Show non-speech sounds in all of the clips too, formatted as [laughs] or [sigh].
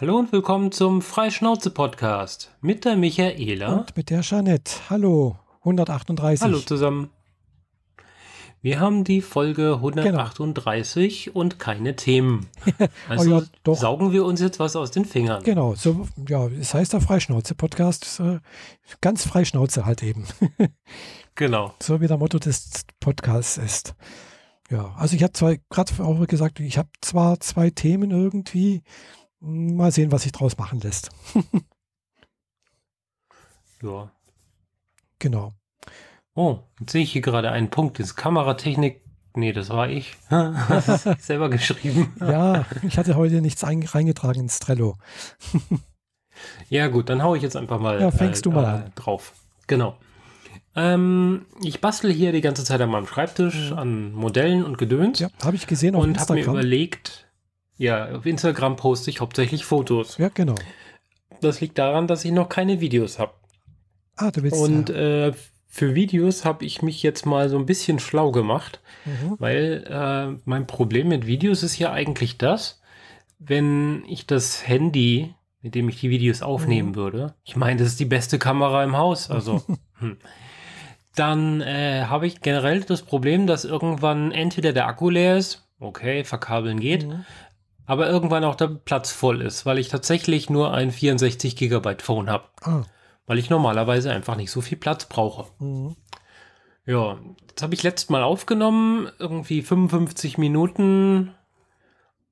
Hallo und willkommen zum Freischnauze-Podcast mit der Michaela. Und mit der Jeanette. Hallo, 138. Hallo zusammen. Wir haben die Folge 138 genau. und keine Themen. [laughs] Also oh ja, saugen wir uns jetzt was aus den Fingern. Genau, so, ja, es heißt der Freischnauze-Podcast. Ganz Freischnauze halt eben. [laughs] genau. So wie der Motto des Podcasts ist. Ja, also ich habe zwar gerade auch gesagt, ich habe zwar zwei Themen irgendwie, Mal sehen, was sich draus machen lässt. [laughs] ja. Genau. Oh, jetzt sehe ich hier gerade einen Punkt. Das Kameratechnik. Nee, das war ich. [laughs] das ich [laughs] selber geschrieben. ja, ich hatte heute nichts reingetragen ins Trello. ja, gut, dann haue ich jetzt einfach mal, ja, fängst äh, du mal äh, an. drauf. Genau. Ähm, ich bastel hier die ganze Zeit an meinem Schreibtisch mhm. an Modellen und Gedöns. Ja, habe ich gesehen auf Und habe mir überlegt, ja, auf Instagram poste ich hauptsächlich Fotos. Ja, genau. Das liegt daran, dass ich noch keine Videos habe. Ah, du willst. Und äh, für Videos habe ich mich jetzt mal so ein bisschen schlau gemacht, mhm. weil äh, mein Problem mit Videos ist ja eigentlich das, wenn ich das Handy, mit dem ich die Videos aufnehmen mhm. würde, ich meine, das ist die beste Kamera im Haus, also. [laughs] hm, dann äh, habe ich generell das Problem, dass irgendwann entweder der Akku leer ist, okay, verkabeln geht, mhm aber irgendwann auch der Platz voll ist, weil ich tatsächlich nur ein 64 Gigabyte Phone habe. Ah. Weil ich normalerweise einfach nicht so viel Platz brauche. Mhm. Ja, das habe ich letztes Mal aufgenommen, irgendwie 55 Minuten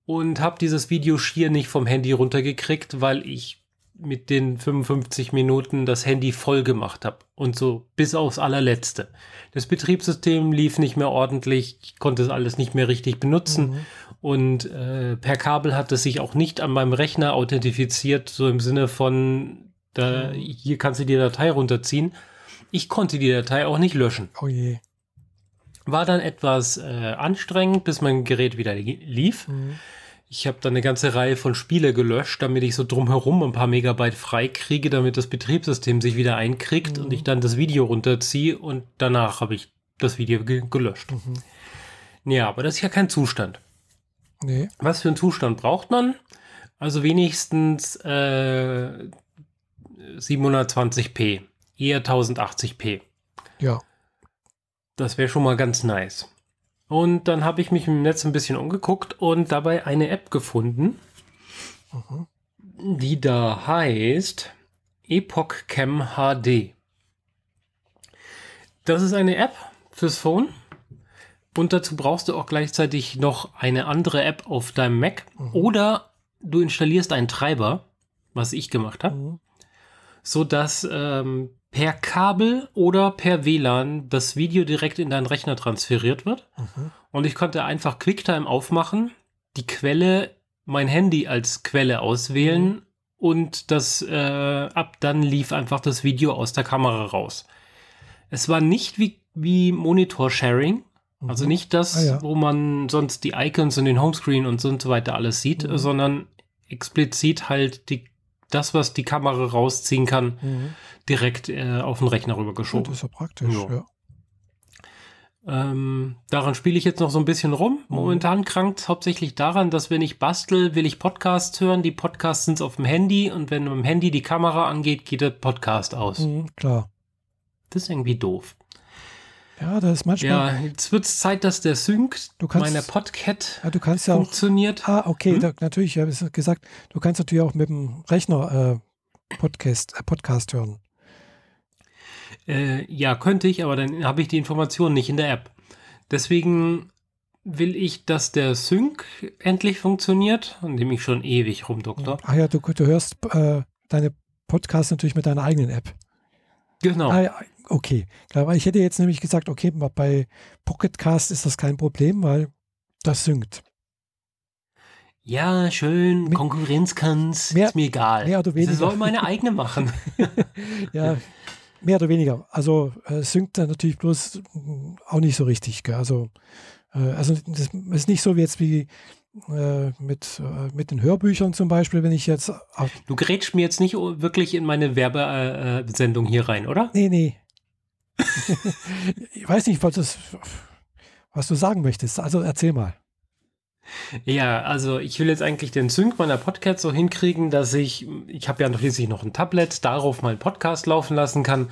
und habe dieses Video schier nicht vom Handy runtergekriegt, weil ich mit den 55 Minuten das Handy voll gemacht habe und so bis aufs allerletzte. Das Betriebssystem lief nicht mehr ordentlich, ich konnte es alles nicht mehr richtig benutzen mhm. und äh, per Kabel hat es sich auch nicht an meinem Rechner authentifiziert, so im Sinne von, da, mhm. hier kannst du die Datei runterziehen. Ich konnte die Datei auch nicht löschen. Oh je. War dann etwas äh, anstrengend, bis mein Gerät wieder lief. Mhm. Ich habe dann eine ganze Reihe von Spiele gelöscht, damit ich so drumherum ein paar Megabyte frei kriege, damit das Betriebssystem sich wieder einkriegt mhm. und ich dann das Video runterziehe und danach habe ich das Video ge gelöscht. Mhm. Ja, aber das ist ja kein Zustand. Nee. Was für einen Zustand braucht man? Also wenigstens äh, 720p, eher 1080p. Ja. Das wäre schon mal ganz nice. Und dann habe ich mich im Netz ein bisschen umgeguckt und dabei eine App gefunden, mhm. die da heißt Epoch Cam HD. Das ist eine App fürs Phone und dazu brauchst du auch gleichzeitig noch eine andere App auf deinem Mac mhm. oder du installierst einen Treiber, was ich gemacht habe, mhm. so dass ähm, per Kabel oder per WLAN das Video direkt in deinen Rechner transferiert wird. Mhm. Und ich konnte einfach QuickTime aufmachen, die Quelle, mein Handy als Quelle auswählen mhm. und das äh, ab dann lief einfach das Video aus der Kamera raus. Es war nicht wie, wie Monitor-Sharing, mhm. also nicht das, ah, ja. wo man sonst die Icons und den Homescreen und so weiter alles sieht, mhm. sondern explizit halt die das, was die Kamera rausziehen kann, mhm. direkt äh, auf den Rechner rübergeschoben. das ist ja praktisch, ja. ja. Ähm, daran spiele ich jetzt noch so ein bisschen rum. Mhm. Momentan krankt es hauptsächlich daran, dass wenn ich bastel, will ich Podcasts hören. Die Podcasts sind auf dem Handy und wenn am Handy die Kamera angeht, geht der Podcast aus. Mhm, klar. Das ist irgendwie doof. Ja, das ist manchmal. Ja, jetzt wird es Zeit, dass der Sync du kannst, meiner Podcat ja, du kannst ja funktioniert. Auch, ah, okay, hm? da, natürlich, ich habe es gesagt, du kannst natürlich auch mit dem Rechner äh, Podcast, äh, Podcast hören. Äh, ja, könnte ich, aber dann habe ich die Informationen nicht in der App. Deswegen will ich, dass der Sync endlich funktioniert, an dem ich schon ewig rumdoktor. Ach ja, du, du hörst äh, deine Podcasts natürlich mit deiner eigenen App. Genau. Ah, okay, weil ich hätte jetzt nämlich gesagt, okay, bei Pocketcast ist das kein Problem, weil das synkt. Ja, schön, Mit, Konkurrenz kann's, mehr, ist mir egal. Mehr oder weniger. Sie soll meine eigene machen. [laughs] [laughs] ja, mehr oder weniger. Also äh, synkt dann natürlich bloß mm, auch nicht so richtig. Gell? Also, äh, also das ist nicht so wie jetzt wie äh, mit, äh, mit den Hörbüchern zum Beispiel, wenn ich jetzt. du grätschst mir jetzt nicht wirklich in meine Werbesendung hier rein, oder? Nee, nee. Ich weiß nicht, was, das, was du sagen möchtest. Also erzähl mal. Ja, also ich will jetzt eigentlich den Sync meiner Podcasts so hinkriegen, dass ich, ich habe ja schließlich noch ein Tablet, darauf meinen Podcast laufen lassen kann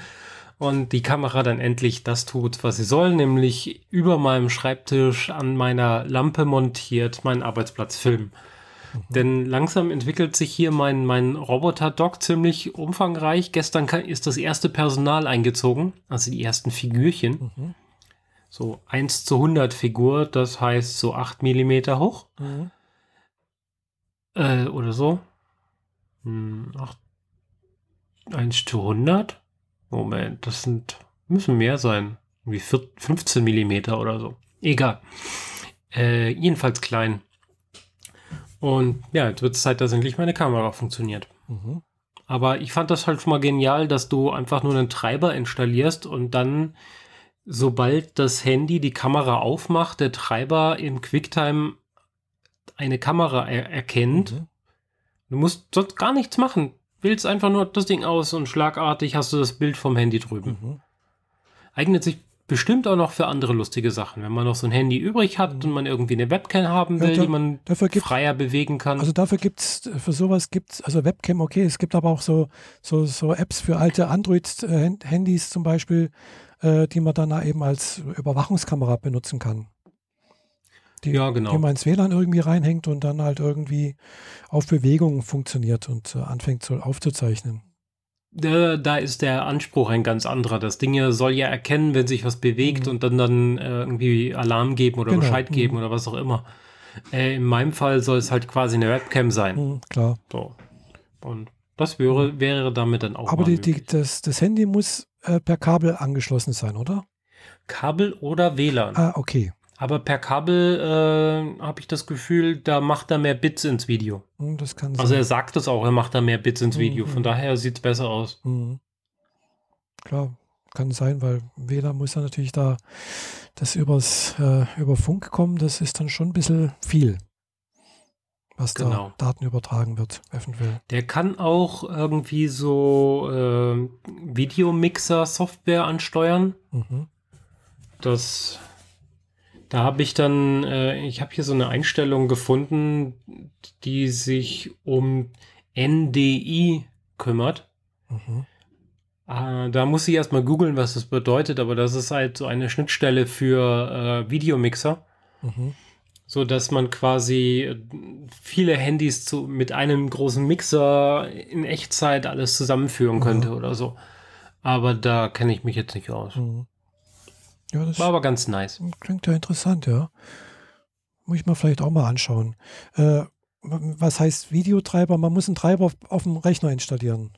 und die Kamera dann endlich das tut, was sie soll, nämlich über meinem Schreibtisch an meiner Lampe montiert meinen Arbeitsplatz filmen. Mhm. Denn langsam entwickelt sich hier mein, mein Roboter-Dock ziemlich umfangreich. Gestern ist das erste Personal eingezogen, also die ersten Figürchen. Mhm. So 1 zu 100 Figur, das heißt so 8 Millimeter hoch. Mhm. Äh, oder so. Hm, 8, 1 zu 100? Moment, das sind, müssen mehr sein. Wie 15 Millimeter oder so. Egal. Äh, jedenfalls klein. Und ja, jetzt wird es Zeit, dass endlich meine Kamera funktioniert. Mhm. Aber ich fand das halt schon mal genial, dass du einfach nur einen Treiber installierst und dann, sobald das Handy die Kamera aufmacht, der Treiber im QuickTime eine Kamera er erkennt. Mhm. Du musst sonst gar nichts machen. Wählst einfach nur das Ding aus und schlagartig hast du das Bild vom Handy drüben. Mhm. Eignet sich bestimmt auch noch für andere lustige Sachen. Wenn man noch so ein Handy übrig hat und man irgendwie eine Webcam haben will, ja, da, die man freier bewegen kann. Also dafür gibt es, für sowas gibt es, also Webcam, okay, es gibt aber auch so, so, so Apps für alte Android-Handys zum Beispiel, äh, die man dann eben als Überwachungskamera benutzen kann. Die, ja, genau. die man ins WLAN irgendwie reinhängt und dann halt irgendwie auf Bewegung funktioniert und äh, anfängt so aufzuzeichnen da, ist der Anspruch ein ganz anderer. Das Ding soll ja erkennen, wenn sich was bewegt mhm. und dann dann äh, irgendwie Alarm geben oder genau. Bescheid geben mhm. oder was auch immer. Äh, in meinem Fall soll es halt quasi eine Webcam sein. Mhm, klar. So. Und das wäre, wäre damit dann auch. Aber die, die, das, das Handy muss äh, per Kabel angeschlossen sein, oder? Kabel oder WLAN. Ah, okay. Aber per Kabel äh, habe ich das Gefühl, da macht er mehr Bits ins Video. Hm, das kann sein. Also er sagt es auch, er macht da mehr Bits ins Video. Mhm. Von daher sieht es besser aus. Mhm. Klar, kann sein, weil WLAN muss ja natürlich da das übers, äh, über Funk kommen. Das ist dann schon ein bisschen viel, was genau. da Daten übertragen wird, eventuell. Der kann auch irgendwie so äh, Videomixer-Software ansteuern. Mhm. Das da habe ich dann, äh, ich habe hier so eine Einstellung gefunden, die sich um NDI kümmert. Mhm. Äh, da muss ich erstmal googeln, was das bedeutet, aber das ist halt so eine Schnittstelle für äh, Videomixer. Mhm. So dass man quasi viele Handys zu, mit einem großen Mixer in Echtzeit alles zusammenführen könnte mhm. oder so. Aber da kenne ich mich jetzt nicht aus. Mhm. Ja, das War aber ganz nice. Klingt ja interessant, ja. Muss ich mal vielleicht auch mal anschauen. Äh, was heißt Videotreiber? Man muss einen Treiber auf, auf dem Rechner installieren.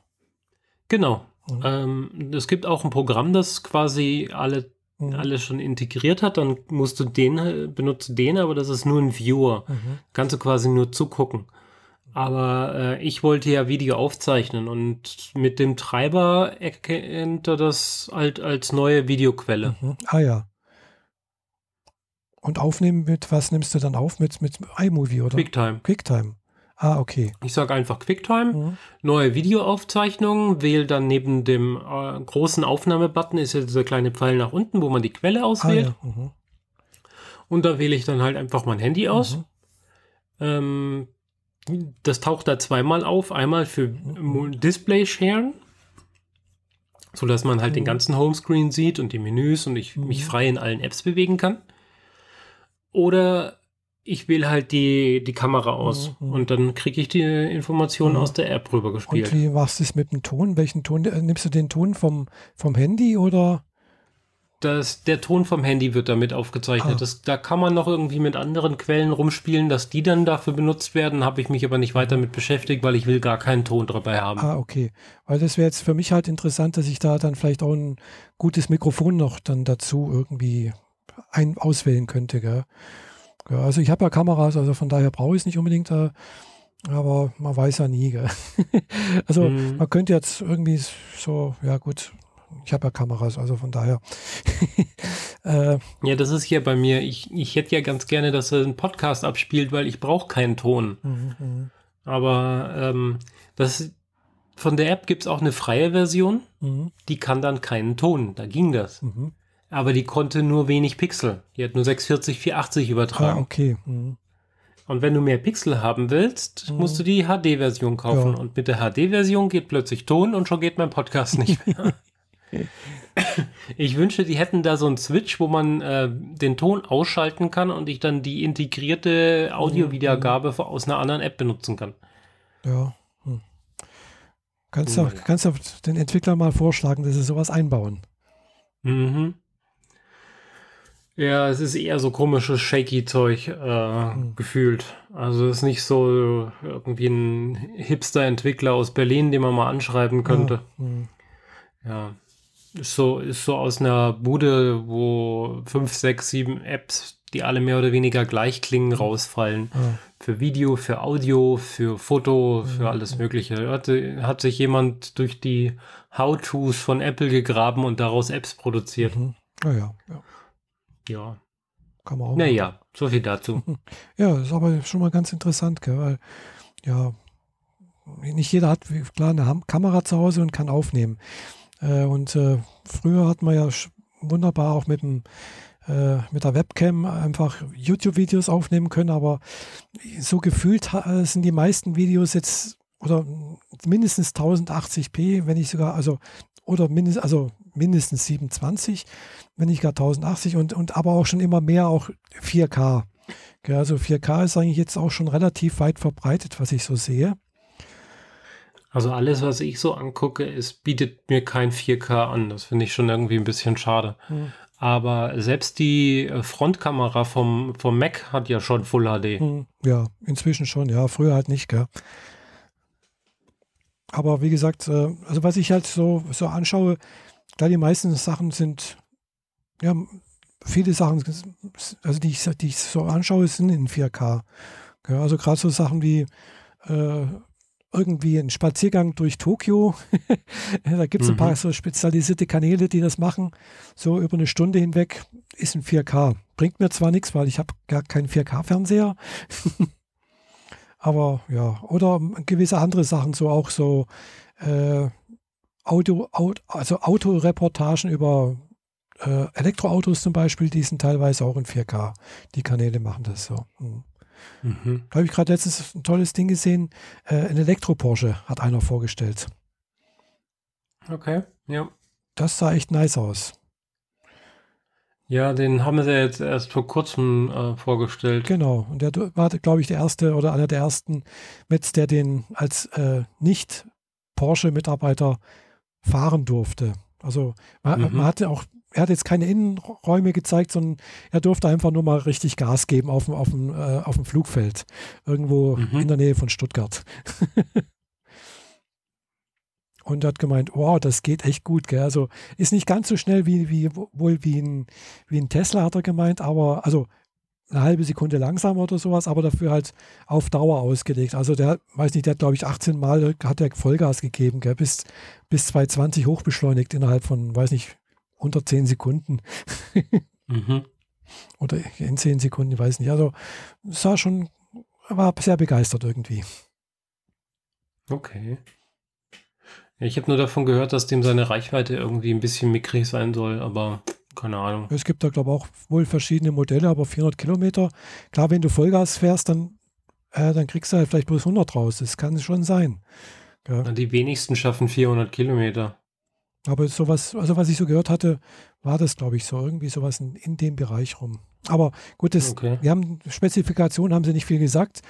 Genau. Mhm. Ähm, es gibt auch ein Programm, das quasi alle mhm. alles schon integriert hat, dann musst du den, benutzt den, aber das ist nur ein Viewer. Mhm. Kannst du quasi nur zugucken. Aber äh, ich wollte ja Video aufzeichnen und mit dem Treiber erkennt er das halt als neue Videoquelle. Mhm. Ah ja. Und aufnehmen mit, was nimmst du dann auf? Mit, mit iMovie oder? QuickTime. QuickTime. Ah, okay. Ich sage einfach QuickTime, mhm. neue Videoaufzeichnung, wähle dann neben dem äh, großen Aufnahmebutton ist ja dieser kleine Pfeil nach unten, wo man die Quelle auswählt. Ah, ja. mhm. Und da wähle ich dann halt einfach mein Handy aus. Mhm. Ähm, das taucht da zweimal auf. Einmal für Display Sharen, so dass man halt mhm. den ganzen Homescreen sieht und die Menüs und ich mhm. mich frei in allen Apps bewegen kann. Oder ich wähle halt die, die Kamera aus mhm. und dann kriege ich die Informationen mhm. aus der App rübergespielt. Und wie machst du es mit dem Ton? Welchen Ton? Äh, nimmst du den Ton vom, vom Handy oder? Das, der Ton vom Handy wird damit aufgezeichnet. Ah. Das, da kann man noch irgendwie mit anderen Quellen rumspielen, dass die dann dafür benutzt werden. Habe ich mich aber nicht weiter mit beschäftigt, weil ich will gar keinen Ton dabei haben. Ah, okay. Weil das wäre jetzt für mich halt interessant, dass ich da dann vielleicht auch ein gutes Mikrofon noch dann dazu irgendwie ein auswählen könnte. Gell? Ja, also ich habe ja Kameras, also von daher brauche ich es nicht unbedingt da. Aber man weiß ja nie. Gell? [laughs] also mhm. man könnte jetzt irgendwie so, ja gut, ich habe ja Kameras, also von daher. [laughs] äh, ja, das ist hier bei mir. Ich, ich hätte ja ganz gerne, dass er einen Podcast abspielt, weil ich brauche keinen Ton. Mhm, mhm, Aber ähm, das, von der App gibt es auch eine freie Version, mhm. die kann dann keinen Ton. Da ging das. Mhm. Aber die konnte nur wenig Pixel. Die hat nur 640, 480 übertragen. Ah, okay. Mhm. Und wenn du mehr Pixel haben willst, musst du die HD-Version kaufen. Ja. Und mit der HD-Version geht plötzlich Ton und schon geht mein Podcast nicht mehr. [laughs] ich wünsche, die hätten da so einen Switch, wo man äh, den Ton ausschalten kann und ich dann die integrierte Audiowiedergabe aus einer anderen App benutzen kann. Ja. Hm. Kannst du Naja. kannst du den Entwicklern mal vorschlagen, dass sie sowas einbauen. Mhm. Ja, es ist eher so komisches Shaky-Zeug äh, gefühlt. Also es ist nicht so irgendwie ein Hipster-Entwickler aus Berlin, den man mal anschreiben könnte. Ja, hm. Ja. Ist so, ist so aus einer Bude, wo fünf, sechs, sieben Apps, die alle mehr oder weniger gleich klingen, rausfallen. Ja. Für Video, für Audio, für Foto, für alles Mögliche. Hat, hat sich jemand durch die How-Tos von Apple gegraben und daraus Apps produziert. Hm. Ja, ja, ja. Ja. Kann man auch. Naja, so viel dazu. [laughs] Ja, ist aber schon mal ganz interessant, gell? weil ja, nicht jeder hat klar eine Kamera zu Hause und kann aufnehmen. Äh, und äh, früher hat man ja wunderbar auch mit dem äh, mit der Webcam einfach YouTube-Videos aufnehmen können, aber so gefühlt sind die meisten Videos jetzt oder mindestens 1080p, wenn nicht sogar, also oder mindestens, also mindestens 27, wenn nicht gar 1080 und, und aber auch schon immer mehr auch 4K. Gell, also 4K ist eigentlich jetzt auch schon relativ weit verbreitet, was ich so sehe. Also alles, was ich so angucke, es bietet mir kein 4K an. Das finde ich schon irgendwie ein bisschen schade. Hm. Aber selbst die äh, Frontkamera vom, vom Mac hat ja schon Full HD. Hm, Ja, inzwischen schon, ja, früher halt nicht, gell. Aber wie gesagt, äh, also was ich halt so, so anschaue, da die meisten Sachen sind, ja, viele Sachen, also die ich, die ich so anschaue, sind in 4K. Gell. Also gerade so Sachen wie äh, irgendwie ein Spaziergang durch Tokio. [laughs] da gibt es ein Mhm. paar so spezialisierte Kanäle, die das machen, so über eine Stunde hinweg, ist ein 4K. Bringt mir zwar nichts, weil ich habe gar keinen 4K-Fernseher. [laughs] Aber ja, oder gewisse andere Sachen, so auch so äh, Auto, Auto, also Autoreportagen über äh, Elektroautos zum Beispiel, die sind teilweise auch in 4K. Die Kanäle machen das so. Hm. Mhm. Da habe ich gerade letztens ein tolles Ding gesehen. Äh, ein Elektro-Porsche hat einer vorgestellt. Okay, ja. Das sah echt nice aus. Ja, den haben sie jetzt erst vor kurzem äh, vorgestellt. Genau. Und der war, glaube ich, der erste oder einer der ersten mit, der den als äh, Nicht-Porsche-Mitarbeiter fahren durfte. Also man, Mhm. man hatte auch, er hat jetzt keine Innenräume gezeigt, sondern er durfte einfach nur mal richtig Gas geben auf dem, auf dem, äh, auf dem Flugfeld. Irgendwo Mhm. in der Nähe von Stuttgart. [laughs] Und hat gemeint, wow, das geht echt gut. Gell? Also ist nicht ganz so schnell wie, wie wohl wie ein, wie ein Tesla, hat er gemeint, aber also eine halbe Sekunde langsamer oder sowas, aber dafür halt auf Dauer ausgelegt. Also der, weiß nicht, der hat glaube ich 18 Mal hat der Vollgas gegeben, gell? bis, bis 220 hochbeschleunigt innerhalb von, weiß nicht, unter 10 Sekunden Mhm. [laughs] oder in 10 Sekunden, ich weiß nicht. Also sah schon, war sehr begeistert irgendwie. Okay. Ja, ich habe nur davon gehört, dass dem seine Reichweite irgendwie ein bisschen mickrig sein soll, aber keine Ahnung. Es gibt da glaube ich auch wohl verschiedene Modelle, aber 400 Kilometer, klar, wenn du Vollgas fährst, dann, äh, dann kriegst du halt vielleicht bloß 100 raus. Das kann schon sein. Na, Die wenigsten schaffen 400 Kilometer. Aber sowas, also was ich so gehört hatte, war das, glaube ich, so irgendwie sowas in, in dem Bereich rum. Aber gut, das, Okay. wir haben Spezifikationen, haben sie nicht viel gesagt.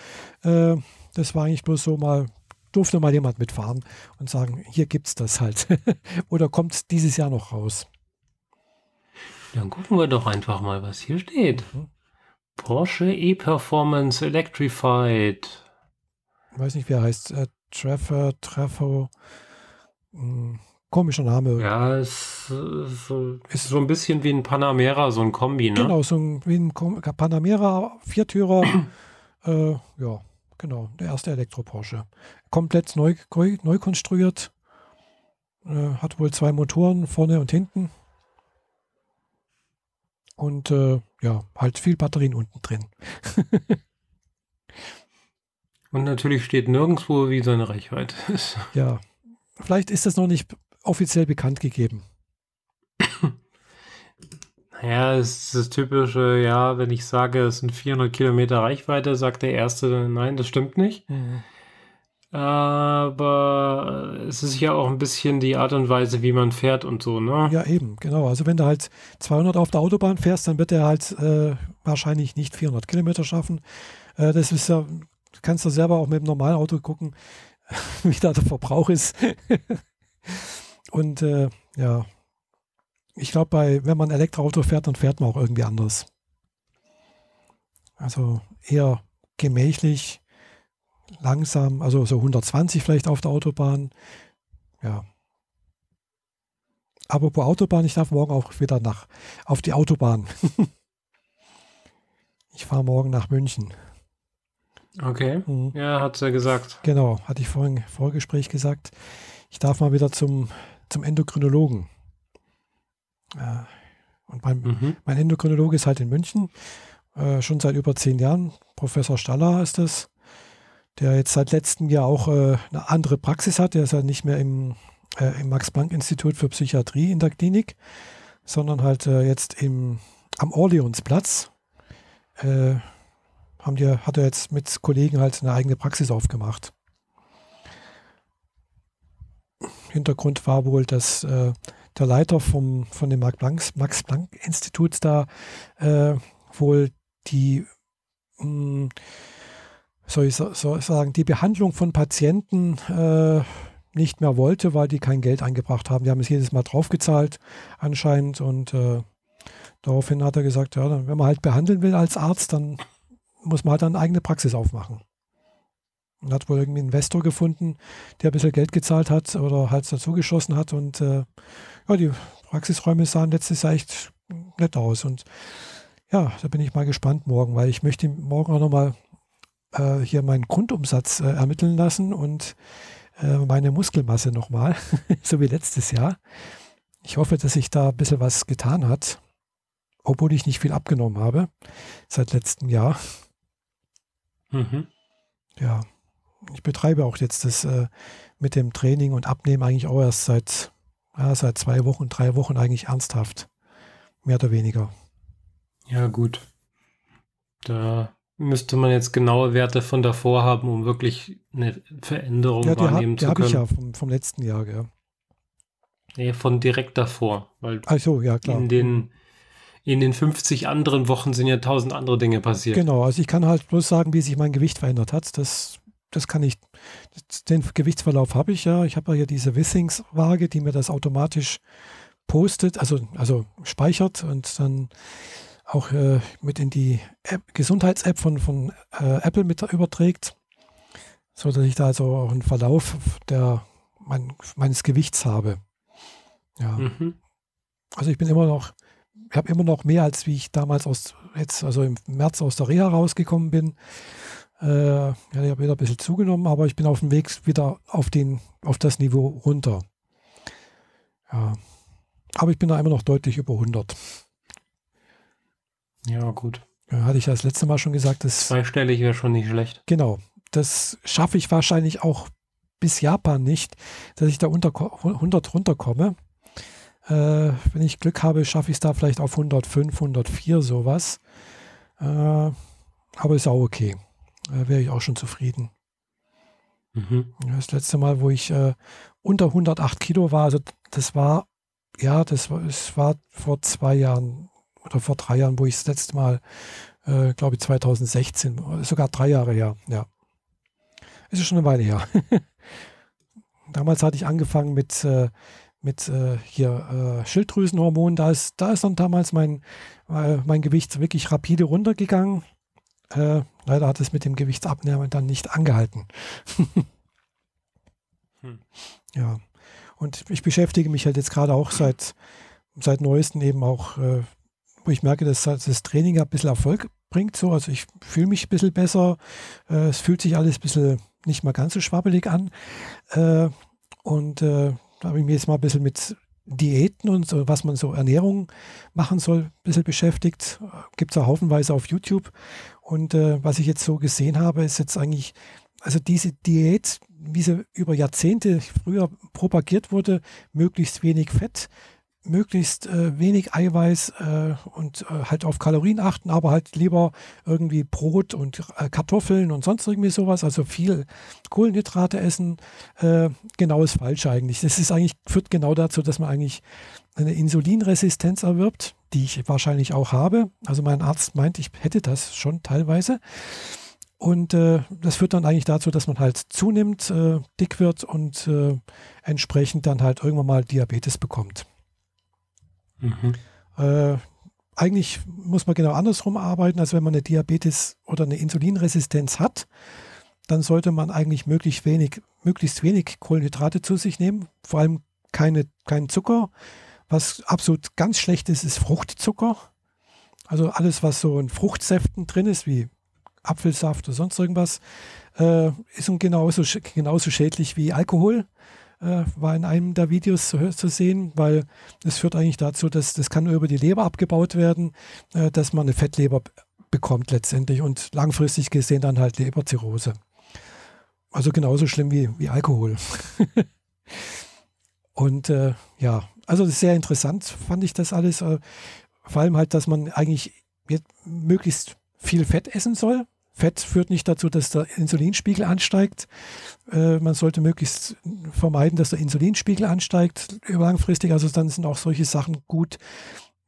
Äh, das war eigentlich bloß so mal, durfte mal jemand mitfahren und sagen, hier gibt's das halt. [laughs] Oder kommt dieses Jahr noch raus. Dann gucken wir doch einfach mal, was hier steht. Mhm. Porsche E-Performance Electrified. Ich weiß nicht, wer heißt. Äh, Treffer, Treffer. Hm, komischer Name. Ja, ist, äh, so, Ist- so ein bisschen wie ein Panamera, so ein Kombi, ne? Genau, so ein, wie ein Panamera, Viertürer. [clears throat] äh, ja, genau, der erste Elektro-Porsche. Komplett neu, neu, neu konstruiert. Äh, hat wohl zwei Motoren, vorne und hinten. Und äh, ja, halt viel Batterien unten drin. [laughs] Und natürlich steht nirgendwo, wie seine Reichweite ist. Ja, vielleicht ist das noch nicht offiziell bekannt gegeben. Ja, es ist das typische, ja, wenn ich sage, es sind 400 Kilometer Reichweite, sagt der Erste, nein, das stimmt nicht. Mhm. Aber es ist ja auch ein bisschen die Art und Weise, wie man fährt und so, ne? Ja, eben, genau. Also wenn du halt 200 auf der Autobahn fährst, dann wird er halt äh, wahrscheinlich nicht 400 Kilometer schaffen. Äh, das ist ja, kannst du selber auch mit dem normalen Auto gucken, [laughs] wie da der Verbrauch ist. [laughs] und äh, ja, ich glaube, wenn man Elektroauto fährt, dann fährt man auch irgendwie anders. Also eher gemächlich, langsam, also so 120 vielleicht auf der Autobahn. Ja. Apropos Autobahn, ich darf morgen auch wieder nach auf die Autobahn. [laughs] ich fahre morgen nach München. Okay. Mhm. Ja, hat er gesagt. Genau, hatte ich vorhin im Vorgespräch gesagt. Ich darf mal wieder zum, zum Endokrinologen. Äh, und mein, mhm. mein Endokrinologe ist halt in München, äh, schon seit über zehn Jahren. Professor Staller ist das, der jetzt seit letztem Jahr auch äh, eine andere Praxis hat. Der ist halt nicht mehr im, äh, im Max-Planck-Institut für Psychiatrie in der Klinik, sondern halt äh, jetzt im, am Orleansplatz. Äh, haben die, hat er jetzt mit Kollegen halt eine eigene Praxis aufgemacht. Hintergrund war wohl, dass äh, der Leiter vom, von dem Max-Planck-Institut da äh, wohl die, mh, hm, soll ich so, so sagen, die Behandlung von Patienten äh, nicht mehr wollte, weil die kein Geld eingebracht haben. Die haben es jedes Mal draufgezahlt anscheinend und äh, daraufhin hat er gesagt, ja, wenn man halt behandeln will als Arzt, dann muss man halt eine eigene Praxis aufmachen. Und hat wohl irgendwie einen Investor gefunden, der ein bisschen Geld gezahlt hat oder halt dazu geschossen hat und äh, ja, die Praxisräume sahen letztes Jahr echt nett aus. Und ja, da bin ich mal gespannt morgen, weil ich möchte morgen auch nochmal äh, hier meinen Grundumsatz äh, ermitteln lassen und äh, meine Muskelmasse nochmal, [laughs] so wie letztes Jahr. Ich hoffe, dass sich da ein bisschen was getan hat, obwohl ich nicht viel abgenommen habe seit letztem Jahr. Mhm. Ja, ich betreibe auch jetzt das äh, mit dem Training und Abnehmen eigentlich auch erst seit ja, seit zwei Wochen, drei Wochen eigentlich ernsthaft. Mehr oder weniger. Ja, gut. Da müsste man jetzt genaue Werte von davor haben, um wirklich eine Veränderung ja, wahrnehmen hab, zu können. Ja, die habe ich ja vom, vom letzten Jahr, ja. Nee, von direkt davor. Weil Ach so, ja, klar. In den, in den 50 anderen Wochen sind ja tausend andere Dinge passiert. Genau, also ich kann halt bloß sagen, wie sich mein Gewicht verändert hat. Das das kann ich, den Gewichtsverlauf habe ich ja. Ich habe ja diese Wissings-Waage, die mir das automatisch postet, also, also speichert und dann auch äh, mit in die Gesundheits-App von, von äh, Apple mit überträgt, sodass ich da also auch einen Verlauf der, mein, meines Gewichts habe. Ja. Mhm. Also ich bin immer noch, ich habe immer noch mehr, als wie ich damals aus, jetzt, also im März aus der Reha rausgekommen bin. Äh, ja, ich habe wieder ein bisschen zugenommen, aber ich bin auf dem Weg wieder auf, den, auf das Niveau runter. Ja. Aber ich bin da immer noch deutlich über 100. Ja, gut. Ja, hatte ich ja das letzte Mal schon gesagt. Dass, Zweistellig wäre schon nicht schlecht. Genau. Das schaffe ich wahrscheinlich auch bis Japan nicht, dass ich da unter 100 runterkomme. Äh, wenn ich Glück habe, schaffe ich es da vielleicht auf 105, 104, sowas. Äh, aber ist auch okay äh, wäre ich auch schon zufrieden. Mhm. Das letzte Mal, wo ich äh, unter 108 Kilo war, also das war, ja, das war, es war vor zwei Jahren oder vor drei Jahren, wo ich das letzte Mal, äh, glaube ich, 2016, sogar drei Jahre her, ja. Es ist schon eine Weile her. [laughs] Damals hatte ich angefangen mit, äh, mit äh, hier äh, Schilddrüsenhormonen. Da ist, da ist dann damals mein, äh, mein Gewicht wirklich rapide runtergegangen. Leider hat es mit dem Gewichtsabnahme dann nicht angehalten. [laughs] hm. Ja. Und ich beschäftige mich halt jetzt gerade auch seit, seit neuestem eben auch, äh, wo ich merke, dass das Training ein bisschen Erfolg bringt. So. Also ich fühle mich ein bisschen besser. Äh, es fühlt sich alles ein bisschen nicht mal ganz so schwabbelig an. Äh, und äh, da habe ich mich jetzt mal ein bisschen mit Diäten und so, was man so Ernährung machen soll, ein bisschen beschäftigt. Gibt es auch haufenweise auf YouTube. Und äh, was ich jetzt so gesehen habe, ist jetzt eigentlich, also diese Diät, wie sie über Jahrzehnte früher propagiert wurde, möglichst wenig Fett, möglichst äh, wenig Eiweiß äh, und äh, halt auf Kalorien achten, aber halt lieber irgendwie Brot und äh, Kartoffeln und sonst irgendwie sowas, also viel Kohlenhydrate essen, äh, genau ist falsch eigentlich. Das ist eigentlich, führt genau dazu, dass man eigentlich eine Insulinresistenz erwirbt, die ich wahrscheinlich auch habe. Also mein Arzt meint, ich hätte das schon teilweise. Und äh, das führt dann eigentlich dazu, dass man halt zunimmt, äh, dick wird und äh, entsprechend dann halt irgendwann mal Diabetes bekommt. Mhm. Äh, eigentlich muss man genau andersrum arbeiten, als wenn man eine Diabetes oder eine Insulinresistenz hat, dann sollte man eigentlich möglichst wenig, möglichst wenig Kohlenhydrate zu sich nehmen, vor allem keine, keinen Zucker. Was absolut ganz schlecht ist, ist Fruchtzucker. Also alles, was so in Fruchtsäften drin ist, wie Apfelsaft oder sonst irgendwas, äh, ist genauso, genauso schädlich wie Alkohol. Äh, war in einem der Videos zu, zu, sehen, weil es führt eigentlich dazu, dass das kann über die Leber abgebaut werden, äh, dass man eine Fettleber bekommt letztendlich und langfristig gesehen dann halt Leberzirrhose. Also genauso schlimm wie, wie Alkohol. [laughs] und äh, ja, also sehr interessant fand ich das alles. Äh, vor allem halt, dass man eigentlich möglichst viel Fett essen soll. Fett führt nicht dazu, dass der Insulinspiegel ansteigt. Äh, man sollte möglichst vermeiden, dass der Insulinspiegel ansteigt langfristig. Also dann sind auch solche Sachen gut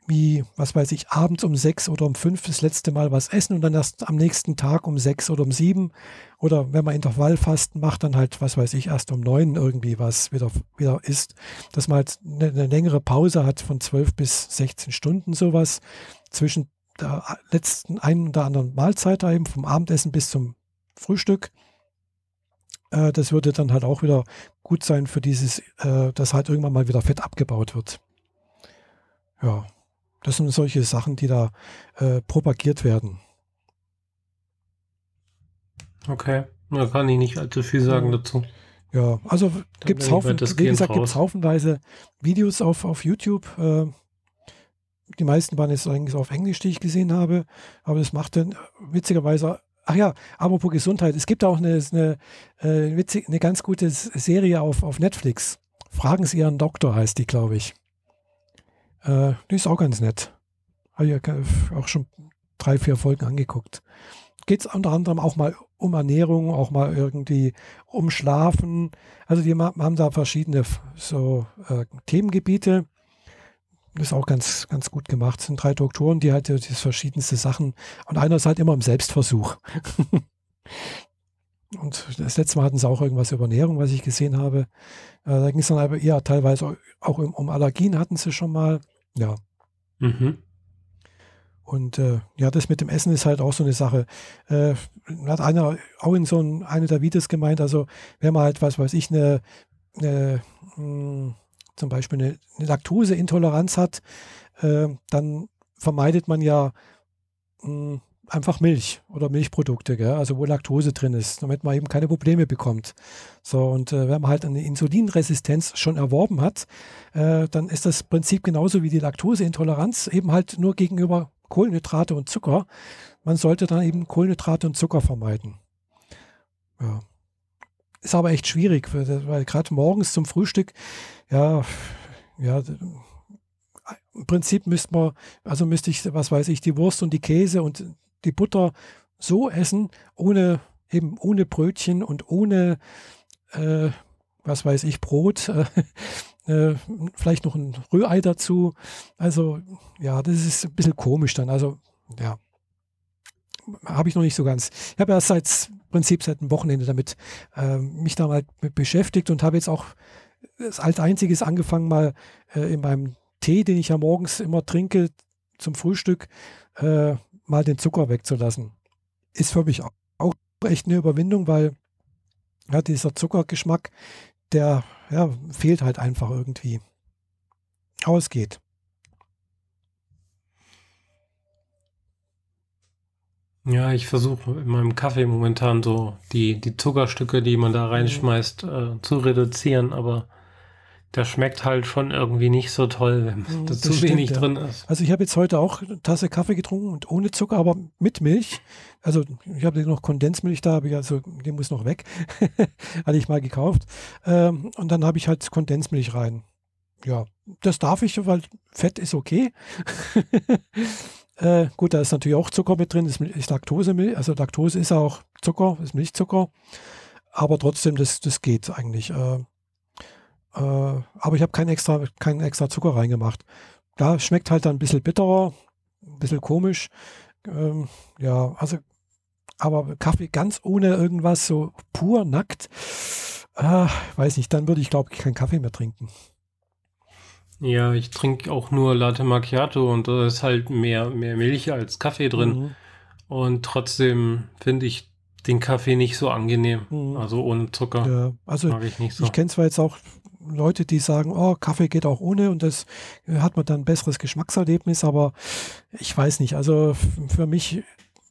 wie, was weiß ich, abends um sechs oder um fünf das letzte Mal was essen und dann erst am nächsten Tag um sechs oder um sieben. Oder wenn man Intervallfasten macht, dann halt, was weiß ich, erst um neun irgendwie was wieder, wieder isst. Dass man halt eine, eine längere Pause hat von zwölf bis 16 Stunden sowas. Zwischen der letzten einen oder anderen Mahlzeit eben vom Abendessen bis zum Frühstück. Äh, das würde dann halt auch wieder gut sein für dieses, äh, dass halt irgendwann mal wieder Fett abgebaut wird. Ja, das sind solche Sachen, die da äh, propagiert werden. Okay, da kann ich nicht allzu viel sagen dazu. Ja, also gibt es Haufen, wie gesagt, gibt's haufenweise Videos auf, auf YouTube. Äh, die meisten waren jetzt eigentlich auf Englisch, die ich gesehen habe, aber das macht dann witzigerweise Ach ja, apropos Gesundheit. Es gibt auch eine, eine, äh, witzig, eine ganz gute Serie auf, auf Netflix. Fragen Sie Ihren Doktor heißt die, glaube ich. Äh, die ist auch ganz nett. Habe ich auch schon drei, vier Folgen angeguckt. Geht es unter anderem auch mal um Ernährung, auch mal irgendwie um Schlafen. Also die haben da verschiedene so äh, Themengebiete. Das ist auch ganz, ganz gut gemacht. Das sind drei Doktoren, die halt die verschiedenste Sachen und einer ist halt immer im Selbstversuch. [laughs] und das letzte Mal hatten sie auch irgendwas über Ernährung, was ich gesehen habe. Äh, da ging es dann aber eher teilweise auch um, Allergien hatten sie schon mal. Ja. Mhm. Und äh, ja, das mit dem Essen ist halt auch so eine Sache. Äh, hat einer auch in so ein, eine der Videos gemeint, also wenn man halt, was weiß ich, eine, eine mh, hm, zum Beispiel eine, eine Laktoseintoleranz hat, äh, dann vermeidet man ja mh, hm, einfach Milch oder Milchprodukte, gell? also wo Laktose drin ist, damit man eben keine Probleme bekommt. So, und äh, wenn man halt eine Insulinresistenz schon erworben hat, äh, dann ist das Prinzip genauso wie die Laktoseintoleranz, eben halt nur gegenüber Kohlenhydrate und Zucker. Man sollte dann eben Kohlenhydrate und Zucker vermeiden. Ja. Ist aber echt schwierig, weil, gerade morgens zum Frühstück, ja, ja, im Prinzip müsste man, also müsste ich, was weiß ich, die Wurst und die Käse und die Butter so essen, ohne eben ohne Brötchen und ohne, äh, was weiß ich, Brot, [laughs] äh, äh, vielleicht noch ein Rührei dazu. Also ja, das ist ein bisschen komisch dann. Also ja, habe ich noch nicht so ganz. Ich habe erst seit Prinzip seit einem Wochenende damit äh, mich da mal beschäftigt und habe jetzt auch als einziges angefangen mal äh, in meinem Tee, den ich ja morgens immer trinke zum Frühstück, äh, mal den Zucker wegzulassen. Ist für mich auch echt eine Überwindung, weil ja, dieser Zuckergeschmack, der ja, fehlt halt einfach irgendwie. Aber es geht. Ja, ich versuche in meinem Kaffee momentan so die, die Zuckerstücke, die man da reinschmeißt, äh, zu reduzieren, aber der schmeckt halt schon irgendwie nicht so toll, wenn da das zu wenig ja. drin ist. Also ich habe jetzt heute auch eine Tasse Kaffee getrunken und ohne Zucker, aber mit Milch. Also ich habe noch Kondensmilch da, ich also die muss noch weg. [laughs] Hatte ich mal gekauft. Ähm, und dann habe ich halt Kondensmilch rein. ja, das darf ich, weil Fett ist okay. [laughs] äh, gut, da ist natürlich auch Zucker mit drin, ist, ist Laktose, also Laktose ist auch Zucker, ist Milchzucker, aber trotzdem, das, das geht eigentlich. Äh, äh, aber ich habe keinen extra, keinen extra Zucker reingemacht. Da schmeckt halt dann ein bisschen bitterer, ein bisschen komisch. Ähm, ja, also, aber Kaffee ganz ohne irgendwas, so pur nackt, äh, weiß nicht, dann würde ich glaube ich keinen Kaffee mehr trinken. Ja, ich trinke auch nur Latte Macchiato und da ist halt mehr, mehr Milch als Kaffee drin. Mhm. Und trotzdem finde ich den Kaffee nicht so angenehm. Mhm. Also ohne Zucker. Ja, also mag ich nicht so. Ich kenne zwar jetzt auch Leute, die sagen, oh, Kaffee geht auch ohne und das hat man dann ein besseres Geschmackserlebnis, aber ich weiß nicht. Also für mich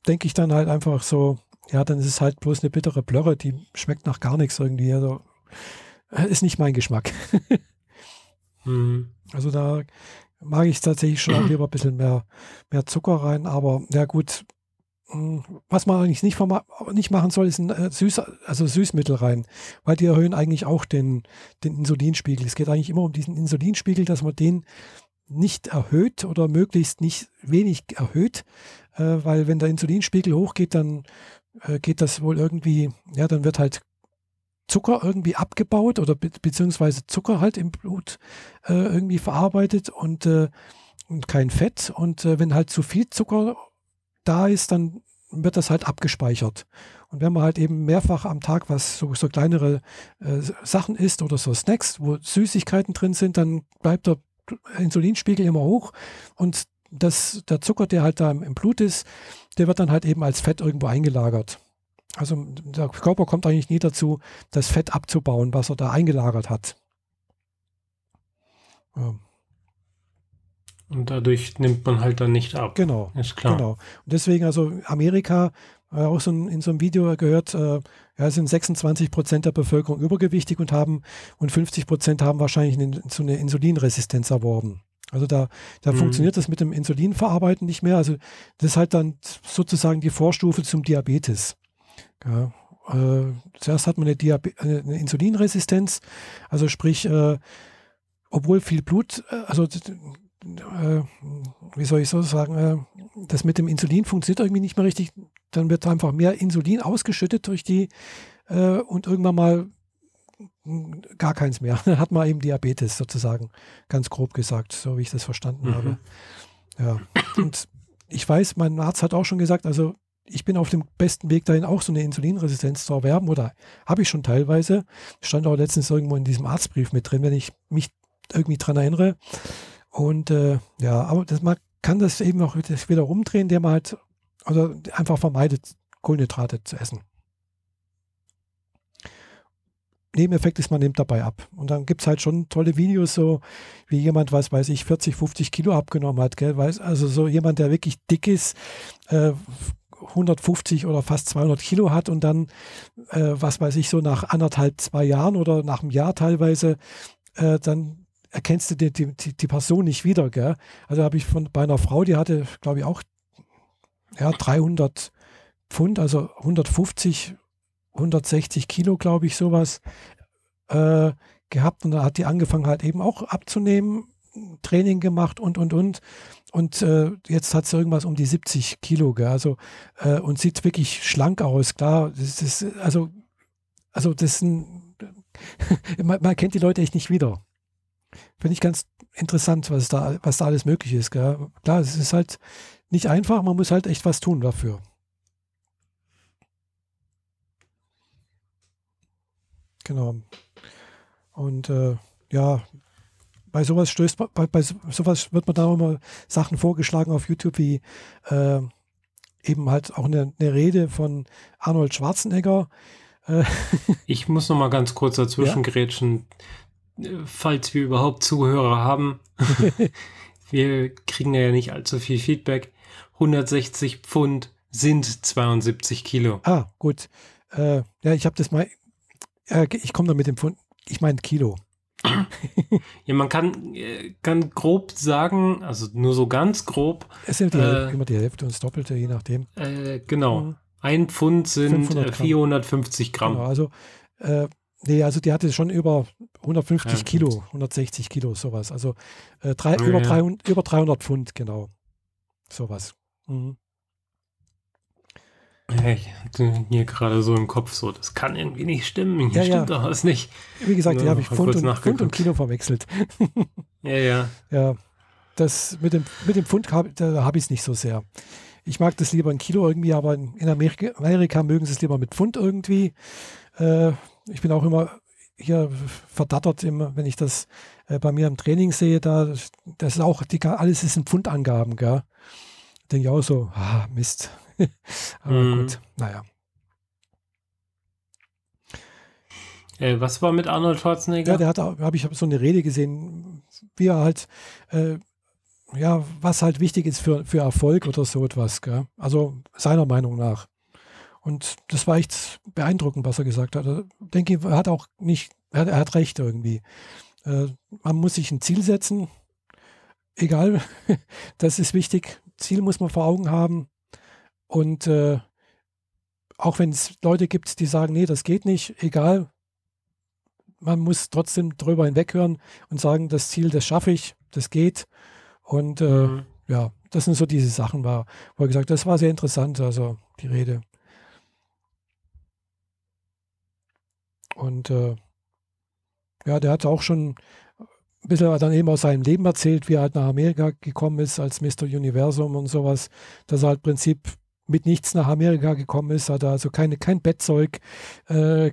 denke ich dann halt einfach so, ja, dann ist es halt bloß eine bittere Blöre, die schmeckt nach gar nichts irgendwie. Also ist nicht mein Geschmack. [laughs] mhm. Also da mag ich tatsächlich schon auch lieber ein bisschen mehr, mehr Zucker rein, aber ja gut, was man eigentlich nicht, nicht machen soll, ist ein äh, Süß, also Süßmittel rein, weil die erhöhen eigentlich auch den, den Insulinspiegel. Es geht eigentlich immer um diesen Insulinspiegel, dass man den nicht erhöht oder möglichst nicht wenig erhöht, äh, weil wenn der Insulinspiegel hochgeht, dann äh, geht das wohl irgendwie, ja, dann wird halt Zucker irgendwie abgebaut oder be beziehungsweise Zucker halt im Blut äh, irgendwie verarbeitet und, äh, und kein Fett. Und äh, wenn halt zu viel Zucker da ist, dann wird das halt abgespeichert. Und wenn man halt eben mehrfach am Tag was so, so kleinere äh, Sachen isst oder so Snacks, wo Süßigkeiten drin sind, dann bleibt der Insulinspiegel immer hoch und das, der Zucker, der halt da im, Blut ist, der wird dann halt eben als Fett irgendwo eingelagert. Also der Körper kommt eigentlich nie dazu, das Fett abzubauen, was er da eingelagert hat. Ja. Und dadurch nimmt man halt dann nicht ab. Genau. Ist klar. Genau. Und deswegen, also Amerika, äh, auch so in so einem Video gehört, äh, ja, sind 26 Prozent der Bevölkerung übergewichtig und haben und 50 Prozent haben wahrscheinlich eine, so eine Insulinresistenz erworben. Also da, da mhm. funktioniert das mit dem Insulinverarbeiten nicht mehr. Also das ist halt dann sozusagen die Vorstufe zum Diabetes. Ja, äh, zuerst hat man eine, Diabe eine Insulinresistenz, also sprich, äh, obwohl viel Blut, äh, also äh, wie soll ich so sagen, äh, das mit dem Insulin funktioniert irgendwie nicht mehr richtig, dann wird einfach mehr Insulin ausgeschüttet durch die äh, und irgendwann mal gar keins mehr. [laughs] Dann hat man eben Diabetes sozusagen, ganz grob gesagt, so wie ich das verstanden mhm. habe. Ja, und ich weiß, mein Arzt hat auch schon gesagt, also ich bin auf dem besten Weg dahin, auch so eine Insulinresistenz zu erwerben oder habe ich schon teilweise. Stand auch letztens irgendwo in diesem Arztbrief mit drin, wenn ich mich irgendwie dran erinnere. Und äh, ja, aber das, man kann das eben auch wieder rumdrehen, der man halt also einfach vermeidet, Kohlenhydrate zu essen. Nebeneffekt ist, man nimmt dabei ab. Und dann gibt es halt schon tolle Videos, so wie jemand, was weiß ich, 40, 50 Kilo abgenommen hat. Gell? Also so jemand, der wirklich dick ist, äh, 150 oder fast 200 Kilo hat und dann, äh, was weiß ich, so nach anderthalb, zwei Jahren oder nach einem Jahr teilweise, äh, dann erkennst du die, die, die Person nicht wieder. Gell? Also habe ich von bei einer Frau, die hatte, glaube ich, auch ja, 300 Pfund, also 150, 160 Kilo, glaube ich, sowas äh, gehabt. Und da hat die angefangen halt eben auch abzunehmen, Training gemacht und, und, und. Und äh, jetzt hat sie irgendwas um die 70 Kilo, gell? Also, äh, und sieht wirklich schlank aus, klar. Das ist, also, also das ist ein, [laughs] man, man kennt die Leute echt nicht wieder. Finde ich ganz interessant, was da, was da alles möglich ist. Gell? Klar, es ist halt nicht einfach, man muss halt echt was tun dafür. Genau. Und äh, ja, bei sowas stößt bei, bei sowas wird man da immer Sachen vorgeschlagen auf YouTube wie äh, eben halt auch eine, eine, Rede von Arnold Schwarzenegger. Äh, [laughs] ich muss noch mal ganz kurz dazwischen ja? grätschen, falls wir überhaupt Zuhörer haben. [laughs] wir kriegen ja nicht allzu viel Feedback. 160 Pfund sind 72 Kilo. Ah, gut. Äh, ja, ich habe das mal. Äh, ich komme da mit dem Pfund. Ich meine Kilo. [laughs] ja, man kann, äh, kann grob sagen, also nur so ganz grob. Es sind die, äh, immer die Hälfte und das Doppelte, je nachdem. Äh, genau. Mhm. Ein Pfund sind 450 Gramm. Genau, also, äh, Nee, also die hatte schon über 150 Kilo, 160 Kilo, sowas. Also äh, drei, Ja, über, ja. 300, über 300 Pfund, genau. Sowas. Mhm. Ja, Ich hatte hier gerade so im Kopf so, das kann irgendwie nicht stimmen. Hier Ja, ja. stimmt doch was nicht. Wie gesagt, Ja, die habe ich hab Pfund und, Pfund und. Kilo verwechselt. [laughs] Ja, ja. Ja, das mit dem, mit dem Pfund hab, habe ich es nicht so sehr. Ich mag das lieber in Kilo irgendwie, aber in, in Amerika, Amerika mögen sie es lieber mit Pfund irgendwie. Äh, ich bin auch immer hier verdattert, wenn ich das äh, bei mir im Training sehe, da das ist auch, die, alles ist in Pfundangaben, gell? Denke ich auch so, ah, Mist. [laughs] aber Mhm. gut, naja. Äh, was war mit Arnold Schwarzenegger? Ja, der hat, habe ich so eine Rede gesehen, wie er halt, äh, ja, was halt wichtig ist für, für Erfolg oder so etwas, gell? Also seiner Meinung nach. Und das war echt beeindruckend, was er gesagt hat. Ich denke, er hat auch nicht, er hat, er hat recht irgendwie. Äh, man muss sich ein Ziel setzen, egal, [laughs] das ist wichtig. Ziel muss man vor Augen haben. Und äh, auch wenn es Leute gibt, die sagen, nee, das geht nicht, egal, man muss trotzdem drüber hinweghören und sagen, das Ziel, das schaffe ich, das geht. Und äh, Mhm. ja, das sind so diese Sachen, war, wo er gesagt das war sehr interessant, also die Rede. Und äh, ja, der hat auch schon ein bisschen dann eben aus seinem Leben erzählt, wie er halt nach Amerika gekommen ist als Mr. Universum und sowas, dass er halt im Prinzip mit nichts nach Amerika gekommen ist, hat er also keine, kein Bettzeug, äh,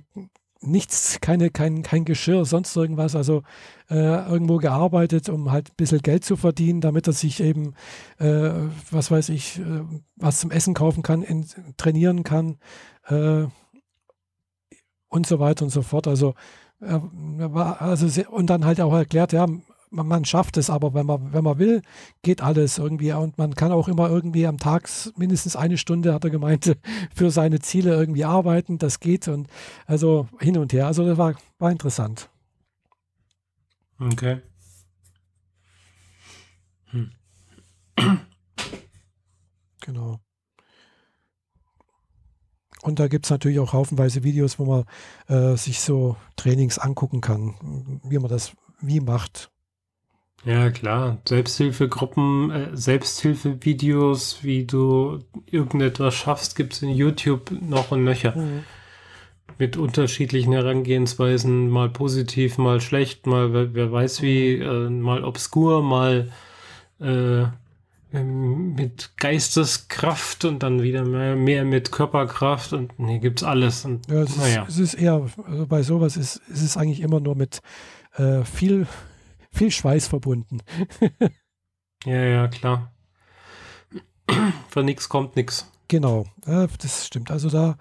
nichts, keine, kein, kein Geschirr, sonst irgendwas, also äh, irgendwo gearbeitet, um halt ein bisschen Geld zu verdienen, damit er sich eben, äh, was weiß ich, äh, was zum Essen kaufen kann, in, trainieren kann äh, und so weiter und so fort. Also, er war also sehr, und dann halt auch erklärt, ja, man, man schafft es, aber wenn man, wenn man will, geht alles irgendwie. Und man kann auch immer irgendwie am Tag mindestens eine Stunde, hat er gemeint, [laughs] für seine Ziele irgendwie arbeiten. Das geht und also hin und her. Also das war, war interessant. Okay. Genau. Und da gibt es natürlich auch haufenweise Videos, wo man äh, sich so Trainings angucken kann, wie man das wie macht. Ja, klar. Selbsthilfegruppen, äh, Selbsthilfevideos, wie du irgendetwas schaffst, gibt es in YouTube noch und nöcher. Mit unterschiedlichen Herangehensweisen, mal positiv, mal schlecht, mal wer, wer weiß wie, äh, mal obskur, mal äh, mit Geisteskraft und dann wieder mehr, mehr mit Körperkraft und nee, gibt's alles. Und Ja, es, naja. ist, es ist eher, also bei sowas ist, ist es eigentlich immer nur mit äh, viel, viel Schweiß verbunden. [laughs] Ja, ja, klar. [clears throat] Von nix kommt nix. Genau, ja, das stimmt. Also da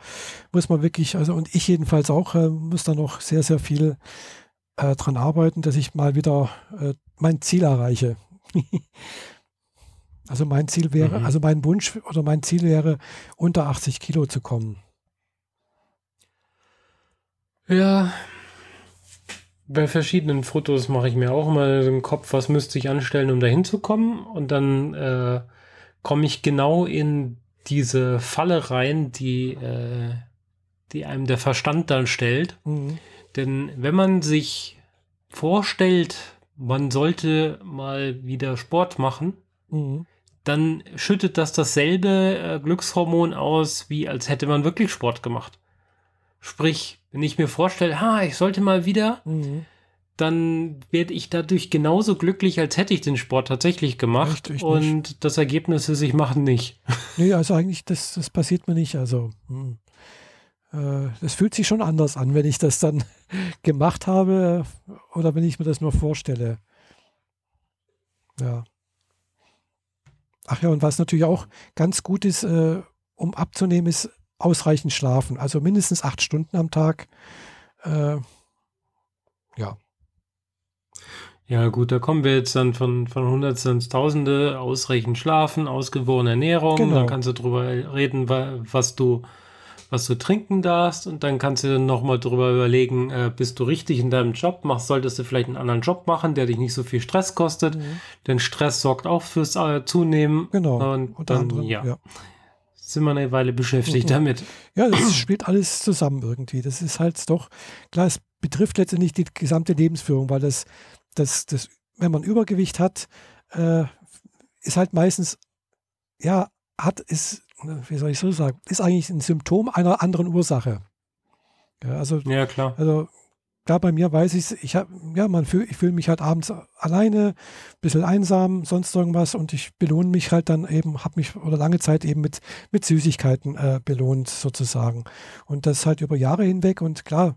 muss man wirklich, also und ich jedenfalls auch, äh, muss da noch sehr, sehr viel äh, dran arbeiten, dass ich mal wieder äh, mein Ziel erreiche. [laughs] also mein Ziel wäre, Mhm. also mein Wunsch oder mein Ziel wäre, unter 80 Kilo zu kommen. Ja. Bei verschiedenen Fotos mache ich mir auch immer im Kopf, was müsste ich anstellen, um dahin zu kommen. Und dann äh, komme ich genau in diese Falle rein, die, äh, die einem der Verstand dann stellt. Mhm. Denn wenn man sich vorstellt, man sollte mal wieder Sport machen, Mhm. Dann schüttet das dasselbe äh, Glückshormon aus, wie als hätte man wirklich Sport gemacht. Sprich, wenn ich mir vorstelle, ha, ich sollte mal wieder, Mhm. dann werde ich dadurch genauso glücklich, als hätte ich den Sport tatsächlich gemacht. Ich und das Ergebnis ist, ich mache nicht. [laughs] Nee, also eigentlich, das, das passiert mir nicht. Also, hm. äh, das fühlt sich schon anders an, wenn ich das dann [laughs] gemacht habe oder wenn ich mir das nur vorstelle. Ja. Ach ja, und was natürlich auch ganz gut ist, äh, um abzunehmen, ist ausreichend schlafen. Also mindestens acht Stunden am Tag. Äh, ja. Ja, gut, da kommen wir jetzt dann von, von Hundertste ins Tausende, ausreichend schlafen, ausgewogene Ernährung, Genau. dann kannst du drüber reden, wa- was du, was du trinken darfst und dann kannst du nochmal drüber überlegen, äh, bist du richtig in deinem Job, machst, solltest du vielleicht einen anderen Job machen, der dich nicht so viel Stress kostet, denn Stress sorgt auch fürs äh, Zunehmen Genau. und Unter dann, anderem, ja, ja. sind wir eine Weile beschäftigt Mhm. damit. Ja, das spielt alles zusammen irgendwie. Das ist halt doch, klar, es betrifft letztendlich die gesamte Lebensführung, weil das, das, das wenn man Übergewicht hat, äh, ist halt meistens, ja, hat, ist, wie soll ich so sagen, ist eigentlich ein Symptom einer anderen Ursache. Ja, also, ja, klar. Also klar, bei mir weiß ich, ich habe, ja, man fühl, ich fühle mich halt abends alleine, ein bisschen einsam, sonst irgendwas und ich belohne mich halt dann eben, habe mich oder lange Zeit eben mit, mit Süßigkeiten äh, belohnt sozusagen. Und das halt über Jahre hinweg und klar,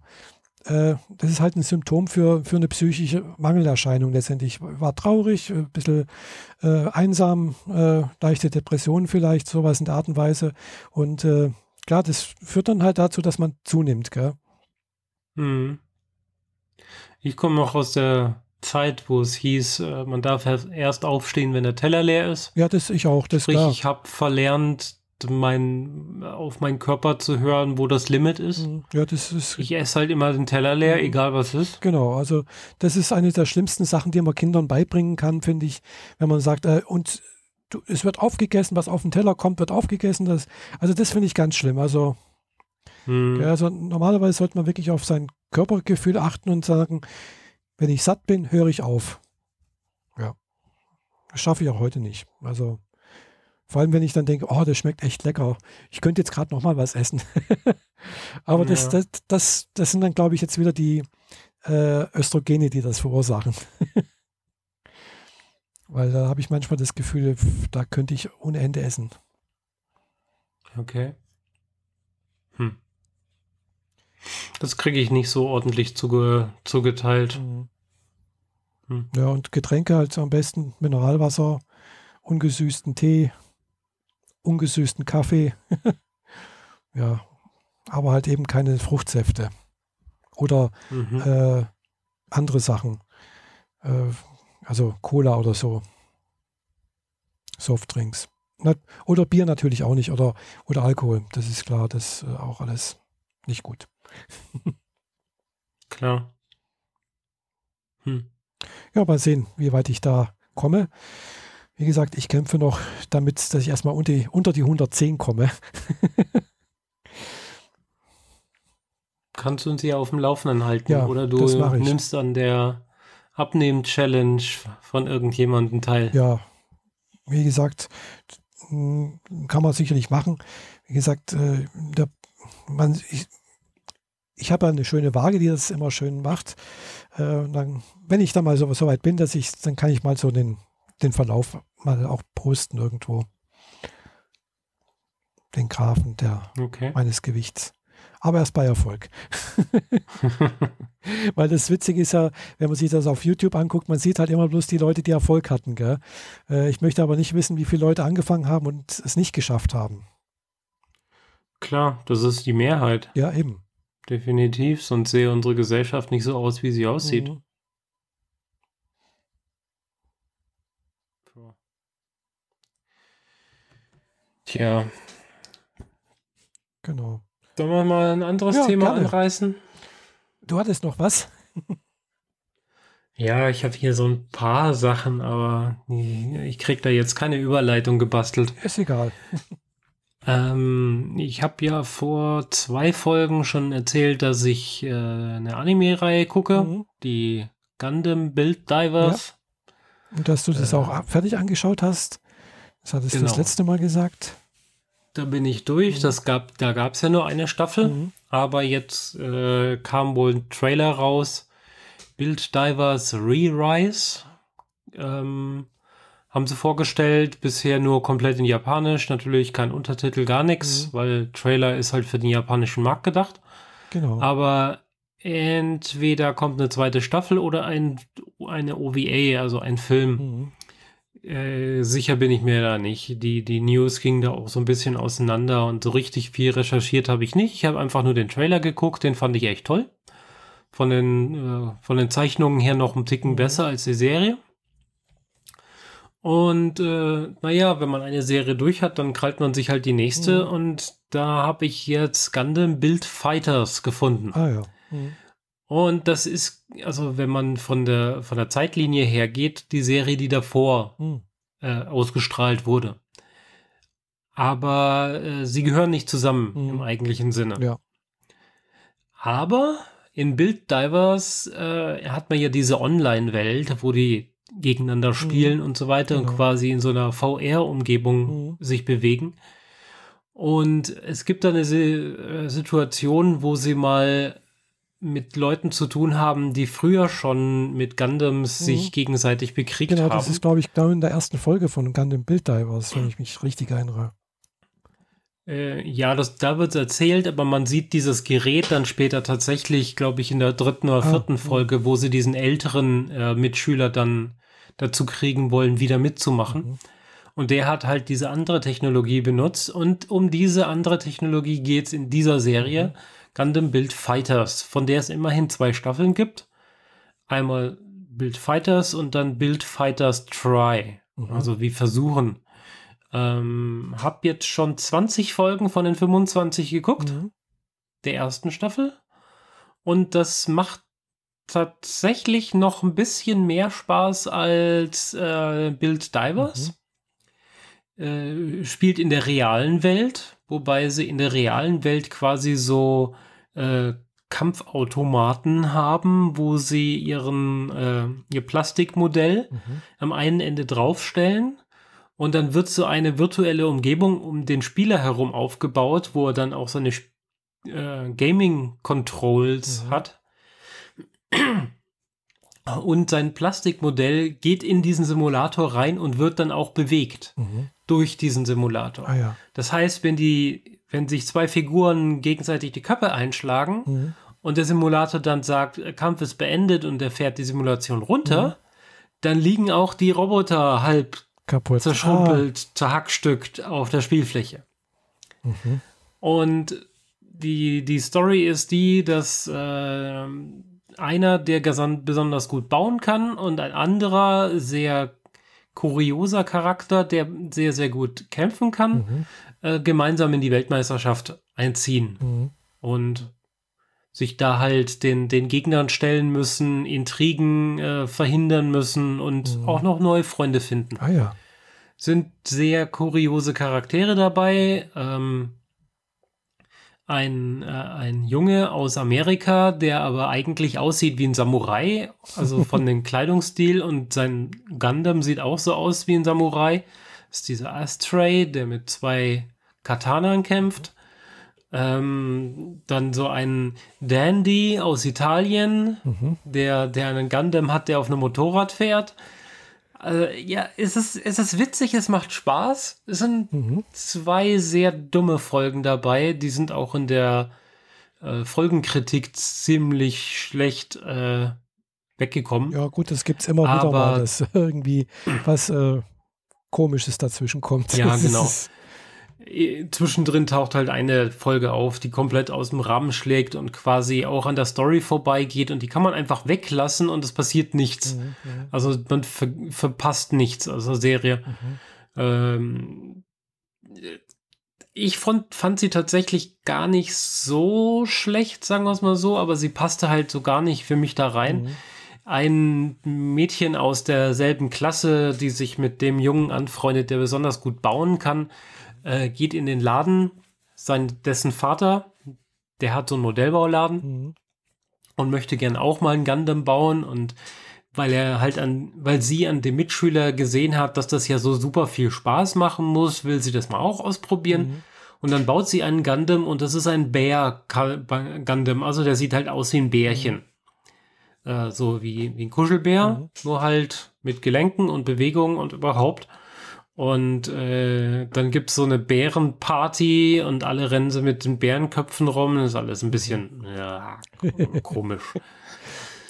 äh, das ist halt ein Symptom für, für eine psychische Mangelerscheinung letztendlich. War traurig, ein bisschen äh, einsam, äh, leichte Depressionen vielleicht, sowas in der Art und Weise. Und äh, klar, das führt dann halt dazu, dass man zunimmt. Gell? Hm. Ich komme noch aus der Zeit, wo es hieß, äh, man darf erst aufstehen, wenn der Teller leer ist. Ja, das ich auch. Das Sprich, klar. ich habe verlernt, mein, auf meinen Körper zu hören, wo das Limit ist. Mhm. Ja, das ist. Ich esse halt immer den Teller leer, mhm. egal was ist. Genau, also das ist eine der schlimmsten Sachen, die man Kindern beibringen kann, finde ich, wenn man sagt, äh, und du, es wird aufgegessen, was auf den Teller kommt, wird aufgegessen. Das, also das finde ich ganz schlimm. Also, mhm. ja, also normalerweise sollte man wirklich auf sein Körpergefühl achten und sagen, wenn ich satt bin, höre ich auf. Ja. Das schaffe ich auch heute nicht. Also vor allem, wenn ich dann denke, oh, das schmeckt echt lecker. Ich könnte jetzt gerade noch mal was essen. [laughs] Aber ja. das, das, das, das sind dann, glaube ich, jetzt wieder die äh, Östrogene, die das verursachen. [laughs] Weil da habe ich manchmal das Gefühl, da könnte ich ohne Ende essen. Okay. Hm. Das kriege ich nicht so ordentlich zuge zugeteilt. Mhm. Hm. Ja, und Getränke halt am besten Mineralwasser, ungesüßten Tee, ungesüßten Kaffee. [laughs] ja, aber halt eben keine Fruchtsäfte. Oder mhm. äh, andere Sachen. Äh, also Cola oder so. Softdrinks. Oder Bier natürlich auch nicht. Oder, oder Alkohol. Das ist klar. Das ist äh, auch alles nicht gut. [laughs] klar. Hm. Ja, mal sehen, wie weit ich da komme. Wie gesagt, ich kämpfe noch damit, dass ich erstmal unter die, unter die 110 komme. [laughs] Kannst du uns hier auf dem Laufenden halten ja, oder du nimmst an der Abnehmen-Challenge von irgendjemandem teil? Ja, wie gesagt, kann man sicherlich machen. Wie gesagt, äh, der, man, ich, ich habe eine schöne Waage, die das immer schön macht. Äh, und dann, wenn ich dann mal so, so weit bin, dass ich, dann kann ich mal so den, den Verlauf mal auch posten irgendwo. Den Graphen der, okay. meines Gewichts. Aber erst bei Erfolg. [laughs] Weil das Witzige ist ja, wenn man sich das auf YouTube anguckt, man sieht halt immer bloß die Leute, die Erfolg hatten. Gell? Äh, ich möchte aber nicht wissen, wie viele Leute angefangen haben und es nicht geschafft haben. Klar, das ist die Mehrheit. Ja, eben. Definitiv, sonst sehe unsere Gesellschaft nicht so aus, wie sie aussieht. Mhm. Tja. Genau. Sollen wir mal ein anderes ja, Thema gerne. anreißen? Du hattest noch was? [laughs] ja, ich habe hier so ein paar Sachen, aber ich kriege da jetzt keine Überleitung gebastelt. Ist egal. ähm, ich habe ja vor zwei Folgen schon erzählt, dass ich äh, eine Anime-Reihe gucke, mhm. die Gundam Build Divers. Ja. Und dass du das äh, auch fertig angeschaut hast. Das hattest genau. du das genau. letzte Mal gesagt. Da bin ich durch. Mhm. Das gab, da gab es ja nur eine Staffel, mhm. aber jetzt äh, kam wohl ein Trailer raus. Build Divers Re-Rise. Ähm, haben sie vorgestellt, bisher nur komplett in Japanisch, natürlich kein Untertitel, gar nichts, mhm. weil Trailer ist halt für den japanischen Markt gedacht. Genau. Aber entweder kommt eine zweite Staffel oder ein, eine OVA, also ein Film. Äh, sicher bin ich mir da nicht. Die, die News ging da auch so ein bisschen auseinander und so richtig viel recherchiert habe ich nicht. Ich habe einfach nur den Trailer geguckt, den fand ich echt toll. Von den, äh, von den Zeichnungen her noch ein Ticken mhm. besser als die Serie. Und äh, naja, wenn man eine Serie durch hat, dann krallt man sich halt die nächste. Mhm. Und da habe ich jetzt Gundam Build Fighters gefunden. Ah ja. Mhm. Und das ist, also wenn man von der, von der Zeitlinie her geht, die Serie, die davor hm. äh, ausgestrahlt wurde. Aber äh, sie gehören nicht zusammen hm. im eigentlichen Sinne. Ja. Aber in Build Divers äh, hat man ja diese Online-Welt, wo die gegeneinander spielen mhm. und so weiter genau. und quasi in so einer VR-Umgebung mhm. sich bewegen. Und es gibt da eine äh, Situation, wo sie mal mit Leuten zu tun haben, die früher schon mit Gundams mhm. sich gegenseitig bekriegt genau, haben. Genau, das ist, glaube ich, genau in der ersten Folge von Gundam Build Divers, wenn ich mich richtig erinnere. Äh, ja, das, da wird es erzählt, aber man sieht dieses Gerät dann später tatsächlich, glaube ich, in der dritten oder ah, vierten ah, Folge, wo sie diesen älteren äh, Mitschüler dann dazu kriegen wollen, wieder mitzumachen. Mhm. Und der hat halt diese andere Technologie benutzt. Und um diese andere Technologie geht es in dieser Serie. Mhm. Gundam Build Fighters, von der es immerhin zwei Staffeln gibt. Einmal Build Fighters und dann Build Fighters Try. Mhm. Also wie versuchen. Ähm, hab jetzt schon 20 Folgen von den 25 geguckt. Mhm. Der ersten Staffel. Und das macht tatsächlich noch ein bisschen mehr Spaß als äh, Build Divers. Mhm. Äh, spielt in der realen Welt, wobei sie in der realen Welt quasi so äh, Kampfautomaten haben, wo sie ihren äh, ihr Plastikmodell mhm. am einen Ende draufstellen und dann wird so eine virtuelle Umgebung um den Spieler herum aufgebaut, wo er dann auch seine äh, Gaming Controls mhm. hat. Und sein Plastikmodell geht in diesen Simulator rein und wird dann auch bewegt mhm. durch diesen Simulator. Ah, ja. Das heißt, wenn die wenn sich zwei Figuren gegenseitig die Köpfe einschlagen mhm. und der Simulator dann sagt, Kampf ist beendet und er fährt die Simulation runter, mhm. dann liegen auch die Roboter halb kaputt zerschrumpelt, ah. zerhackstückt auf der Spielfläche. Mhm. Und die, die Story ist die, dass äh, einer, der besonders gut bauen kann und ein anderer sehr kurioser Charakter, der sehr, sehr gut kämpfen kann, mhm. Äh, gemeinsam in die Weltmeisterschaft einziehen. Mhm. Und sich da halt den, den Gegnern stellen müssen, Intrigen äh, verhindern müssen und mhm. auch noch neue Freunde finden. Ah ja. Sind sehr kuriose Charaktere dabei. Ähm, ein, äh, ein Junge aus Amerika, der aber eigentlich aussieht wie ein Samurai, also [laughs] von dem Kleidungsstil und sein Gundam sieht auch so aus wie ein Samurai. Das ist dieser Astray, der mit zwei Katanan kämpft. Ähm, dann so ein Dandy aus Italien, mhm. der, der einen Gundam hat, der auf einem Motorrad fährt. Also, ja, es ist, es ist witzig, es macht Spaß. Es sind mhm. zwei sehr dumme Folgen dabei. Die sind auch in der äh, Folgenkritik ziemlich schlecht äh, weggekommen. Ja, gut, das gibt es immer wieder mal, dass [laughs] irgendwie was äh, Komisches dazwischen kommt. Ja, [laughs] genau. Zwischendrin taucht halt eine Folge auf, die komplett aus dem Rahmen schlägt und quasi auch an der Story vorbeigeht und die kann man einfach weglassen und es passiert nichts. Mhm, also man ver verpasst nichts aus der Serie. Mhm. Ähm, ich fand, fand sie tatsächlich gar nicht so schlecht, sagen wir es mal so, aber sie passte halt so gar nicht für mich da rein. Mhm. Ein Mädchen aus derselben Klasse, die sich mit dem Jungen anfreundet, der besonders gut bauen kann, äh, geht in den Laden, sein, dessen Vater, der hat so einen Modellbauladen mhm. und möchte gern auch mal ein Gundam bauen und weil er halt an, weil sie an dem Mitschüler gesehen hat, dass das ja so super viel Spaß machen muss, will sie das mal auch ausprobieren. Mhm. Und dann baut sie einen Gundam und das ist ein Bär Gundam, also der sieht halt aus wie ein Bärchen. Mhm. Äh, so wie, wie ein Kuschelbär, mhm. nur halt mit Gelenken und Bewegungen und überhaupt. Und äh, dann gibt es so eine Bärenparty und alle rennen sie mit den Bärenköpfen rum. Das ist alles ein bisschen ja, [laughs] komisch.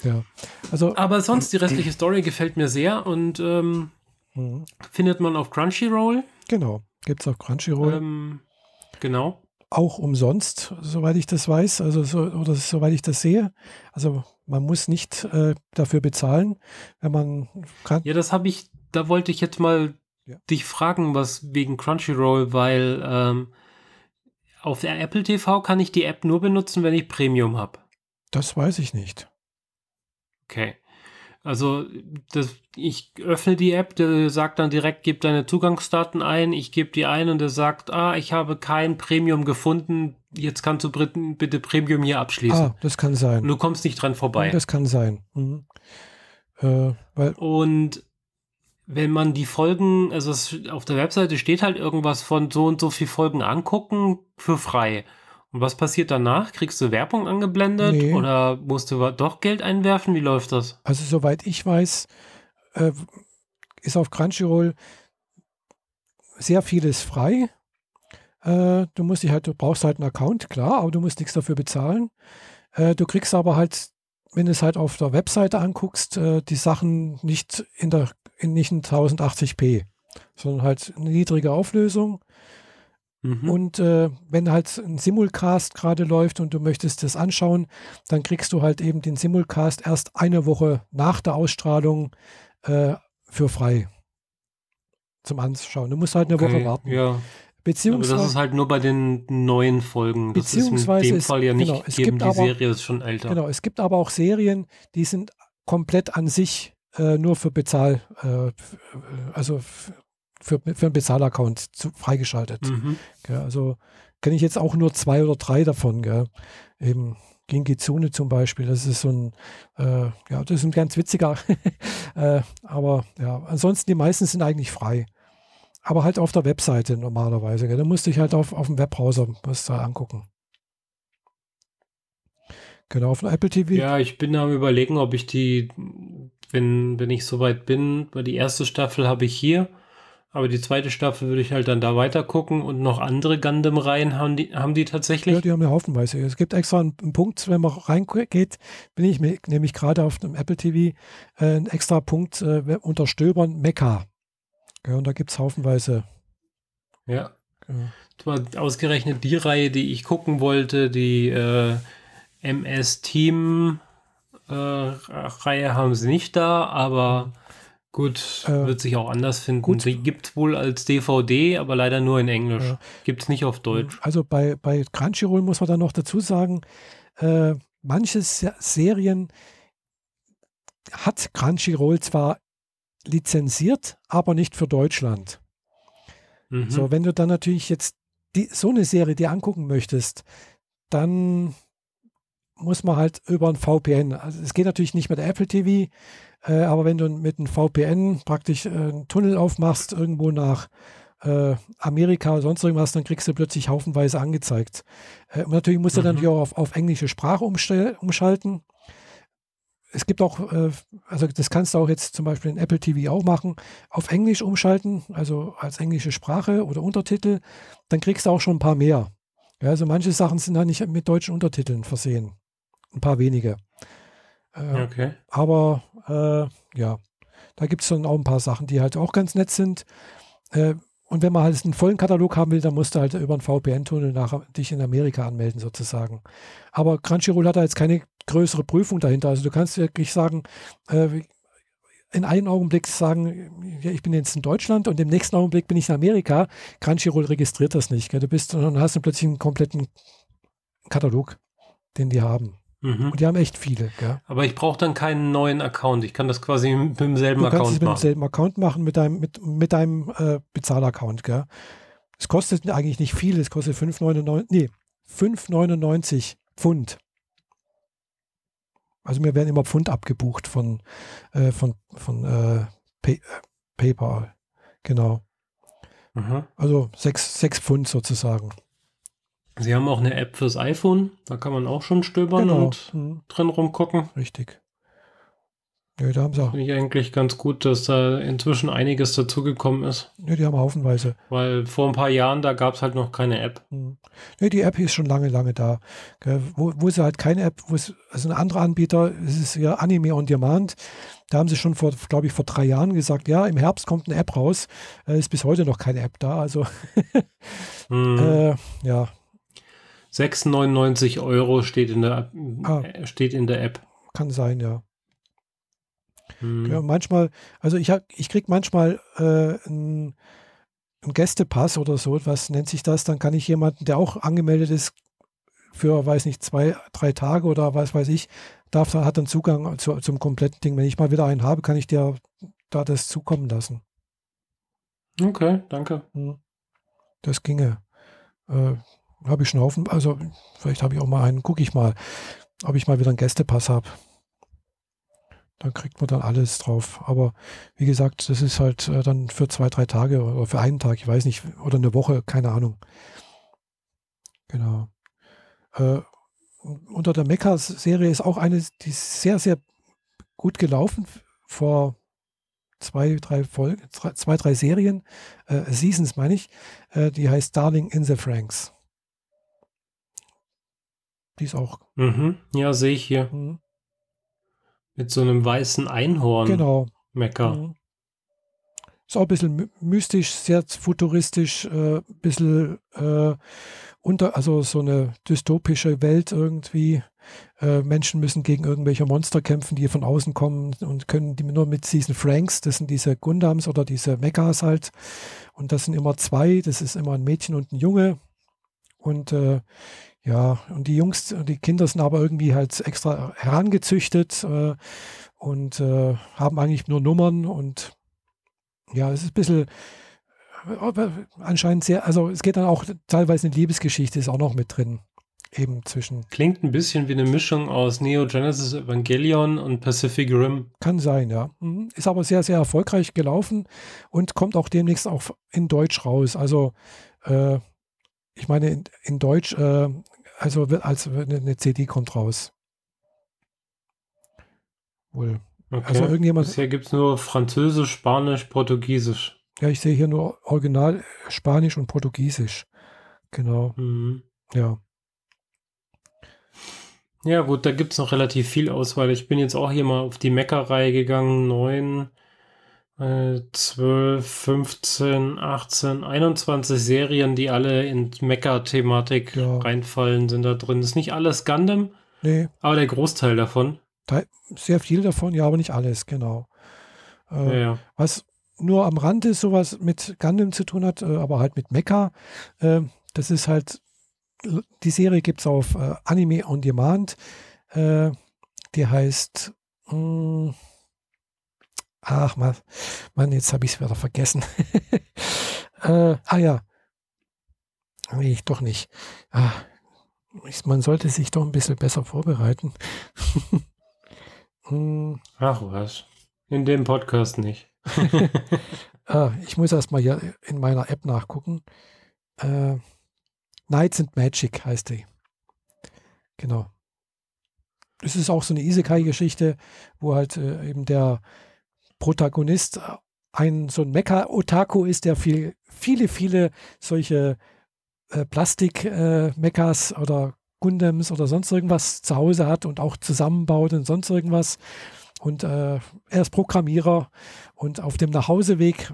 Ja, also. Aber sonst, die restliche Story gefällt mir sehr und ähm, mhm. findet man auf Crunchyroll. Genau, gibt es auf Crunchyroll. Ähm, genau. Auch umsonst, soweit ich das weiß, also so, oder soweit ich das sehe. Also man muss nicht äh, dafür bezahlen, wenn man kann. Ja, das habe ich, da wollte ich jetzt mal ja. dich fragen, was wegen Crunchyroll, weil ähm, auf der Apple TV kann ich die App nur benutzen, wenn ich Premium habe. Das weiß ich nicht. Okay. Also das, ich öffne die App, der sagt dann direkt, gib deine Zugangsdaten ein, ich gebe die ein und der sagt, ah, ich habe kein Premium gefunden, jetzt kannst du bitte Premium hier abschließen. Ah, das kann sein. Und du kommst nicht dran vorbei. Das kann sein. Mhm. Äh, und wenn man die Folgen, also auf der Webseite steht halt irgendwas von so und so viel Folgen angucken für frei. Und was passiert danach? Kriegst du Werbung angeblendet nee. oder musst du doch Geld einwerfen? Wie läuft das? Also soweit ich weiß, äh, ist auf Crunchyroll sehr vieles frei. Äh, du musst dich halt, du brauchst halt einen Account, klar, aber du musst nichts dafür bezahlen. Äh, du kriegst aber halt, wenn du es halt auf der Webseite anguckst, äh, die Sachen nicht in der, in, nicht in 1080p, sondern halt eine niedrige Auflösung Mhm. Und äh, wenn halt ein Simulcast gerade läuft und du möchtest das anschauen, dann kriegst du halt eben den Simulcast erst eine Woche nach der Ausstrahlung äh, für frei zum Anschauen. Du musst halt eine okay, Woche warten. Ja. Beziehungsweise, aber das ist halt nur bei den neuen Folgen. Das beziehungsweise ist in dem Fall ja nicht genau, es gegeben. die aber, Serie ist schon älter. Genau, es gibt aber auch Serien, die sind komplett an sich äh, nur für Bezahl, äh, also für, für einen Bezahlaccount freigeschaltet. Mhm. Ja, also kenne ich jetzt auch nur zwei oder drei davon. Gell. Eben Gingizune zum Beispiel, das ist so ein, äh, ja, das ist ein ganz witziger, [laughs] äh, aber ja, ansonsten die meisten sind eigentlich frei. Aber halt auf der Webseite normalerweise. Gell. Da musste ich halt auf, auf dem Webbrowser was da angucken. Genau, auf dem Apple TV. Ja, ich bin am überlegen, ob ich die, wenn, wenn ich soweit bin, weil die erste Staffel habe ich hier aber die zweite Staffel würde ich halt dann da weiter gucken und noch andere Gundam-Reihen haben die, haben die tatsächlich? Ja, die haben ja haufenweise. Es gibt extra einen, einen Punkt, wenn man reingeht, bin ich nämlich gerade auf dem Apple TV, äh, einen extra Punkt äh, unter Stöbern Mecha. Ja, und da gibt es haufenweise. Ja. ja. Das war ausgerechnet die Reihe, die ich gucken wollte, die äh, MS Team äh, Reihe haben sie nicht da, aber. Gut, äh, wird sich auch anders finden. Gut. Die gibt es wohl als DVD, aber leider nur in Englisch. Äh, gibt es nicht auf Deutsch. Also bei, bei Crunchyroll muss man dann noch dazu sagen, äh, manche Serien hat Crunchyroll zwar lizenziert, aber nicht für Deutschland. Mhm. So, wenn du dann natürlich jetzt die, so eine Serie dir angucken möchtest, dann muss man halt über ein VPN. Also es geht natürlich nicht mit Apple TV, äh, aber wenn du mit einem VPN praktisch äh, einen Tunnel aufmachst, irgendwo nach äh, Amerika oder sonst irgendwas, dann kriegst du plötzlich haufenweise angezeigt. Äh, und natürlich musst du mhm. dann auch auf, auf englische Sprache umschalten. Es gibt auch, äh, also das kannst du auch jetzt zum Beispiel in Apple TV auch machen, auf Englisch umschalten, also als englische Sprache oder Untertitel, dann kriegst du auch schon ein paar mehr. Ja, also manche Sachen sind dann nicht mit deutschen Untertiteln versehen. Ein paar wenige. Äh, okay. Aber äh, ja, da gibt es dann auch ein paar Sachen, die halt auch ganz nett sind. Und wenn man halt einen vollen Katalog haben will, dann musst du halt über einen VPN-Tunnel nach dich in Amerika anmelden, sozusagen. Aber Crunchyroll hat da jetzt keine größere Prüfung dahinter. Also du kannst wirklich sagen, äh, in einem Augenblick sagen, ja, ich bin jetzt in Deutschland und im nächsten Augenblick bin ich in Amerika. Crunchyroll registriert das nicht. Gell? Du bist und dann hast du plötzlich einen kompletten Katalog, den die haben. Mhm. Und die haben echt viele. Gell? Aber ich brauche dann keinen neuen Account. Ich kann das quasi mit demselben Account machen. Du kannst es mit demselben Account machen, mit deinem, mit, mit deinem äh, Bezahlaccount. Gell? Es kostet eigentlich nicht viel. Es kostet 5,99 nee, 5,99 Pfund. Also mir werden immer Pfund abgebucht von, äh, von, von äh, Pay, äh, PayPal. Genau. Mhm. Also 6, 6 Pfund sozusagen. Sie haben auch eine App fürs iPhone, da kann man auch schon stöbern genau. und mhm. drin rumgucken. Richtig. Ja, da haben sie auch. Finde ich eigentlich ganz gut, dass da inzwischen einiges dazugekommen ist. Ja, die haben haufenweise. Weil vor ein paar Jahren, da gab es halt noch keine App. Mhm. Ja, die App ist schon lange, lange da. Wo, wo sie halt keine App, wo es, also ein anderer Anbieter, es ist ja Anime on Demand. Da haben sie schon vor, glaube ich, vor drei Jahren gesagt, ja, im Herbst kommt eine App raus. Äh, ist bis heute noch keine App da. Also, mhm. [laughs] äh, ja, 6,99 Euro steht in der, ah, steht in der App. Kann sein, ja. Hm. ja manchmal, also ich, ich kriege manchmal äh, einen, einen Gästepass oder so, was nennt sich das? Dann kann ich jemanden, der auch angemeldet ist, für, weiß nicht, zwei, drei Tage oder was weiß ich, darf, hat dann Zugang zu, zum kompletten Ding. Wenn ich mal wieder einen habe, kann ich dir da das zukommen lassen. Okay, danke. Hm. Das ginge. Äh, habe ich schon Haufen, also vielleicht habe ich auch mal einen, gucke ich mal, ob ich mal wieder einen Gästepass habe. Dann kriegt man dann alles drauf. Aber wie gesagt, das ist halt äh, dann für zwei, drei Tage oder für einen Tag, ich weiß nicht, oder eine Woche, keine Ahnung. Genau. Äh, unter der Mecha-Serie ist auch eine, die ist sehr, sehr gut gelaufen vor zwei, drei Folgen, zwei, drei Serien, äh, Seasons meine ich. Äh, die heißt Darling in the Franks. Die ist auch. Mhm. Ja, sehe ich hier. Mhm. Mit so einem weißen Einhorn. Genau. Mecker. Mhm. Ist auch ein bisschen mystisch, sehr futuristisch, ein äh, bisschen äh, unter, also so eine dystopische Welt irgendwie. Äh, Menschen müssen gegen irgendwelche Monster kämpfen, die von außen kommen und können die nur mit diesen Franks, das sind diese Gundams oder diese Mechas halt. Und das sind immer zwei, das ist immer ein Mädchen und ein Junge. Und äh, ja, und die Jungs, die Kinder sind aber irgendwie halt extra herangezüchtet äh, und äh, haben eigentlich nur Nummern und ja, es ist ein bisschen äh, anscheinend sehr, also es geht dann auch teilweise eine Liebesgeschichte ist auch noch mit drin. Eben zwischen. Klingt ein bisschen wie eine Mischung aus Neo Genesis Evangelion und Pacific Rim. Kann sein, ja. Mhm. Ist aber sehr, sehr erfolgreich gelaufen und kommt auch demnächst auch in Deutsch raus. Also, äh, ich meine, in, in Deutsch, äh, also als eine CD kommt raus. Wohl. Okay. Also irgendjemand. Bisher gibt es nur Französisch, Spanisch, Portugiesisch. Ja, ich sehe hier nur Original Spanisch und Portugiesisch. Genau. Mhm. Ja. Ja, gut, da gibt es noch relativ viel Auswahl. Ich bin jetzt auch hier mal auf die Mecker-Reihe gegangen. 9, äh, 12, 15, 18, 21 Serien, die alle in Mecker-Thematik ja. reinfallen, sind da drin. ist nicht alles Gundam, nee. aber der Großteil davon. Sehr viel davon, ja, aber nicht alles, genau. Äh, ja, ja. Was nur am Rande sowas mit Gundam zu tun hat, äh, aber halt mit Mecha, äh, das ist halt die Serie gibt es auf äh, Anime on Demand. Äh, die heißt. Mh, hm, ach, Mann, Mann jetzt habe ich es wieder vergessen. [laughs] äh, ah ja. Nee, ich doch nicht. Ah, man sollte sich doch ein bisschen besser vorbereiten. [laughs] hm. Ach was. In dem Podcast nicht. [laughs] ah, ich muss erst mal hier in meiner App nachgucken. Äh, Knights and Magic heißt die. Genau. Es ist auch so eine Isekai-Geschichte, wo halt äh, eben der Protagonist ein so ein Mecha-Otaku ist, der viel, viele, viele solche äh, Plastik-Mechas äh, oder Gundams oder sonst irgendwas zu Hause hat und auch zusammenbaut und sonst irgendwas. Und äh, er ist Programmierer und auf dem Nachhauseweg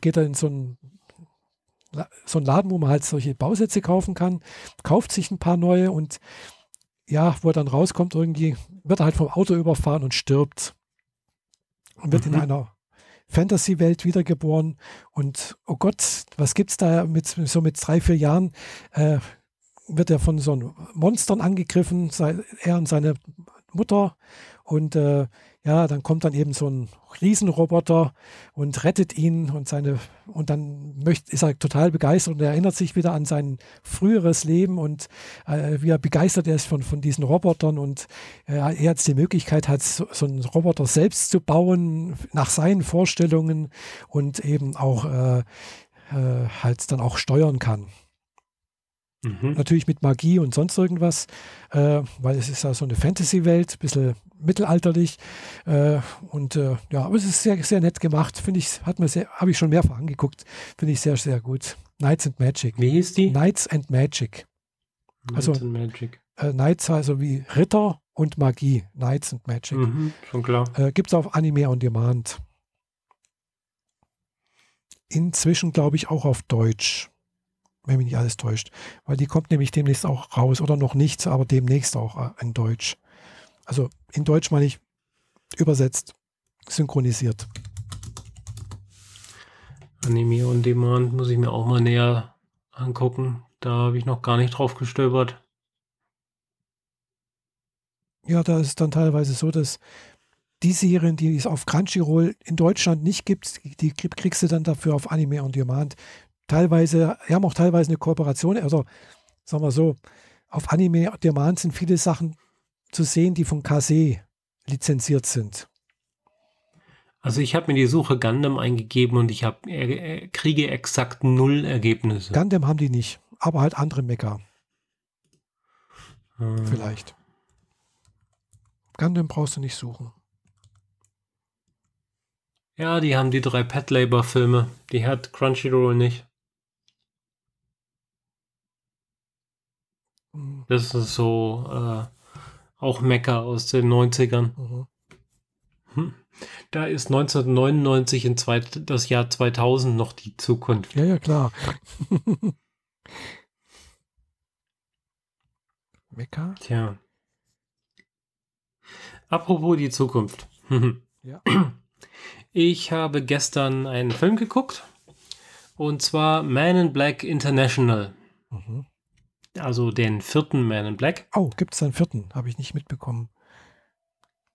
geht er in so ein so ein Laden, wo man halt solche Bausätze kaufen kann, kauft sich ein paar neue und ja, wo er dann rauskommt, irgendwie wird er halt vom Auto überfahren und stirbt. Und wird mhm. in einer Fantasy-Welt wiedergeboren. Und oh Gott, was gibt's da mit so mit drei, vier Jahren? Äh, wird er von so Monstern angegriffen, er und seine Mutter. Und äh, ja, dann kommt dann eben so ein Riesenroboter und rettet ihn und seine und dann möchte, ist er total begeistert und er erinnert sich wieder an sein früheres Leben und äh, wie er begeistert er ist von, von diesen Robotern und äh, er jetzt die Möglichkeit hat, so, so, einen Roboter selbst zu bauen nach seinen Vorstellungen und eben auch äh, äh halt dann auch steuern kann. Mhm. Natürlich mit Magie und sonst irgendwas, äh, weil es ist ja so eine Fantasy-Welt, ein bisschen mittelalterlich. Äh, und äh, ja, aber es ist sehr, sehr nett gemacht. Finde ich, hat mir sehr, habe ich schon mehrfach angeguckt. Finde ich sehr, sehr gut. Knights and Magic. Wie hieß die? Knights and Magic. Knights also, and Magic. Äh, Knights also wie Ritter und Magie. Knights and Magic. Mhm, schon klar. Äh, Gibt es auf Anime on Demand. Inzwischen, glaube ich, auch auf Deutsch wenn mich nicht alles täuscht. Weil die kommt nämlich demnächst auch raus oder noch nicht, aber demnächst auch äh, in Deutsch. Also in Deutsch meine ich übersetzt, synchronisiert. Anime on Demand muss ich mir auch mal näher angucken. Da habe ich noch gar nicht drauf gestöbert. Ja, da ist es dann teilweise so, dass die Serien, die es auf Crunchyroll in Deutschland nicht gibt, die kriegst du dann dafür auf Anime on Demand. Teilweise, wir haben auch teilweise eine Kooperation, also sagen wir so, auf Anime Demand sind viele Sachen zu sehen, die von Kase lizenziert sind. Also ich habe mir die Suche Gundam eingegeben und ich hab, äh, äh, kriege exakt null Ergebnisse. Gundam haben die nicht, aber halt andere Mecha. Hm. Vielleicht. Gundam brauchst du nicht suchen. Ja, die haben die drei Pet Labor Filme. Die hat Crunchyroll nicht. Das ist so äh, auch Mecker aus den 90ern. Mhm. Hm. Da ist 1999 in zwei, das Jahr 2000 noch die Zukunft. Ja, ja, klar. [laughs] Mekka? Tja. Apropos die Zukunft. ja. [clears throat] Ich habe gestern einen Film geguckt. Und zwar Man in Black International. Mhm. Also den vierten Man in Black. Oh, gibt es einen vierten? Habe ich nicht mitbekommen.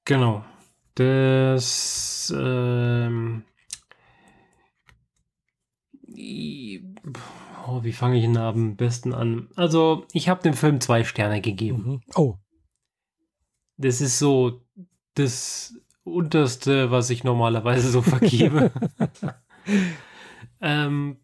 Genau. Das ähm, oh, wie fange ich ihn am besten an? Also, ich habe dem Film zwei Sterne gegeben. Mhm. Oh. Das ist so das unterste, was ich normalerweise so vergebe. [laughs] ähm,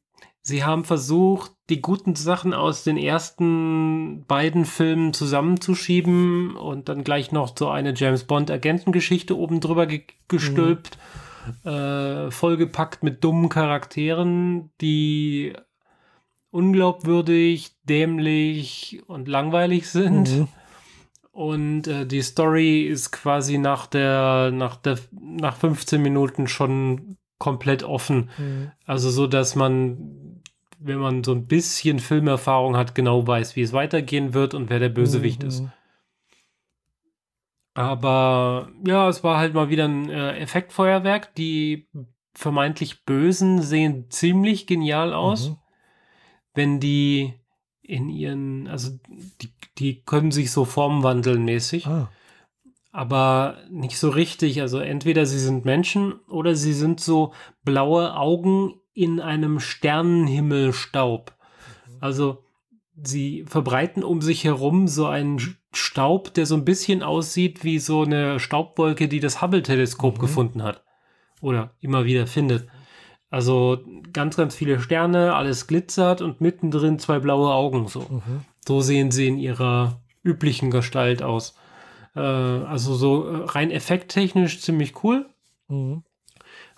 sie haben versucht, die guten Sachen aus den ersten beiden Filmen zusammenzuschieben und dann gleich noch so eine James Bond Agentengeschichte oben drüber ge gestülpt, mhm. äh, vollgepackt mit dummen Charakteren, die unglaubwürdig, dämlich und langweilig sind. Mhm. Und äh, die Story ist quasi nach der, nach der, nach 15 Minuten schon komplett offen. Mhm. Also so, dass man wenn man so ein bisschen Filmerfahrung hat, genau weiß, wie es weitergehen wird und wer der Bösewicht mhm. ist. Aber ja, es war halt mal wieder ein äh, Effektfeuerwerk. Die vermeintlich Bösen sehen ziemlich genial aus. Mhm. Wenn die in ihren, also die, die können sich so formwandeln mäßig. Ah. Aber nicht so richtig. Also entweder sie sind Menschen oder sie sind so blaue Augen in einem Sternenhimmelstaub. Also sie verbreiten um sich herum so einen Staub, der so ein bisschen aussieht wie so eine Staubwolke, die das Hubble-Teleskop mhm. gefunden hat. Oder immer wieder findet. Also ganz, ganz viele Sterne, alles glitzert und mittendrin zwei blaue Augen so. Mhm. So sehen sie in ihrer üblichen Gestalt aus. Äh, also so äh, rein effekttechnisch ziemlich cool. Mhm.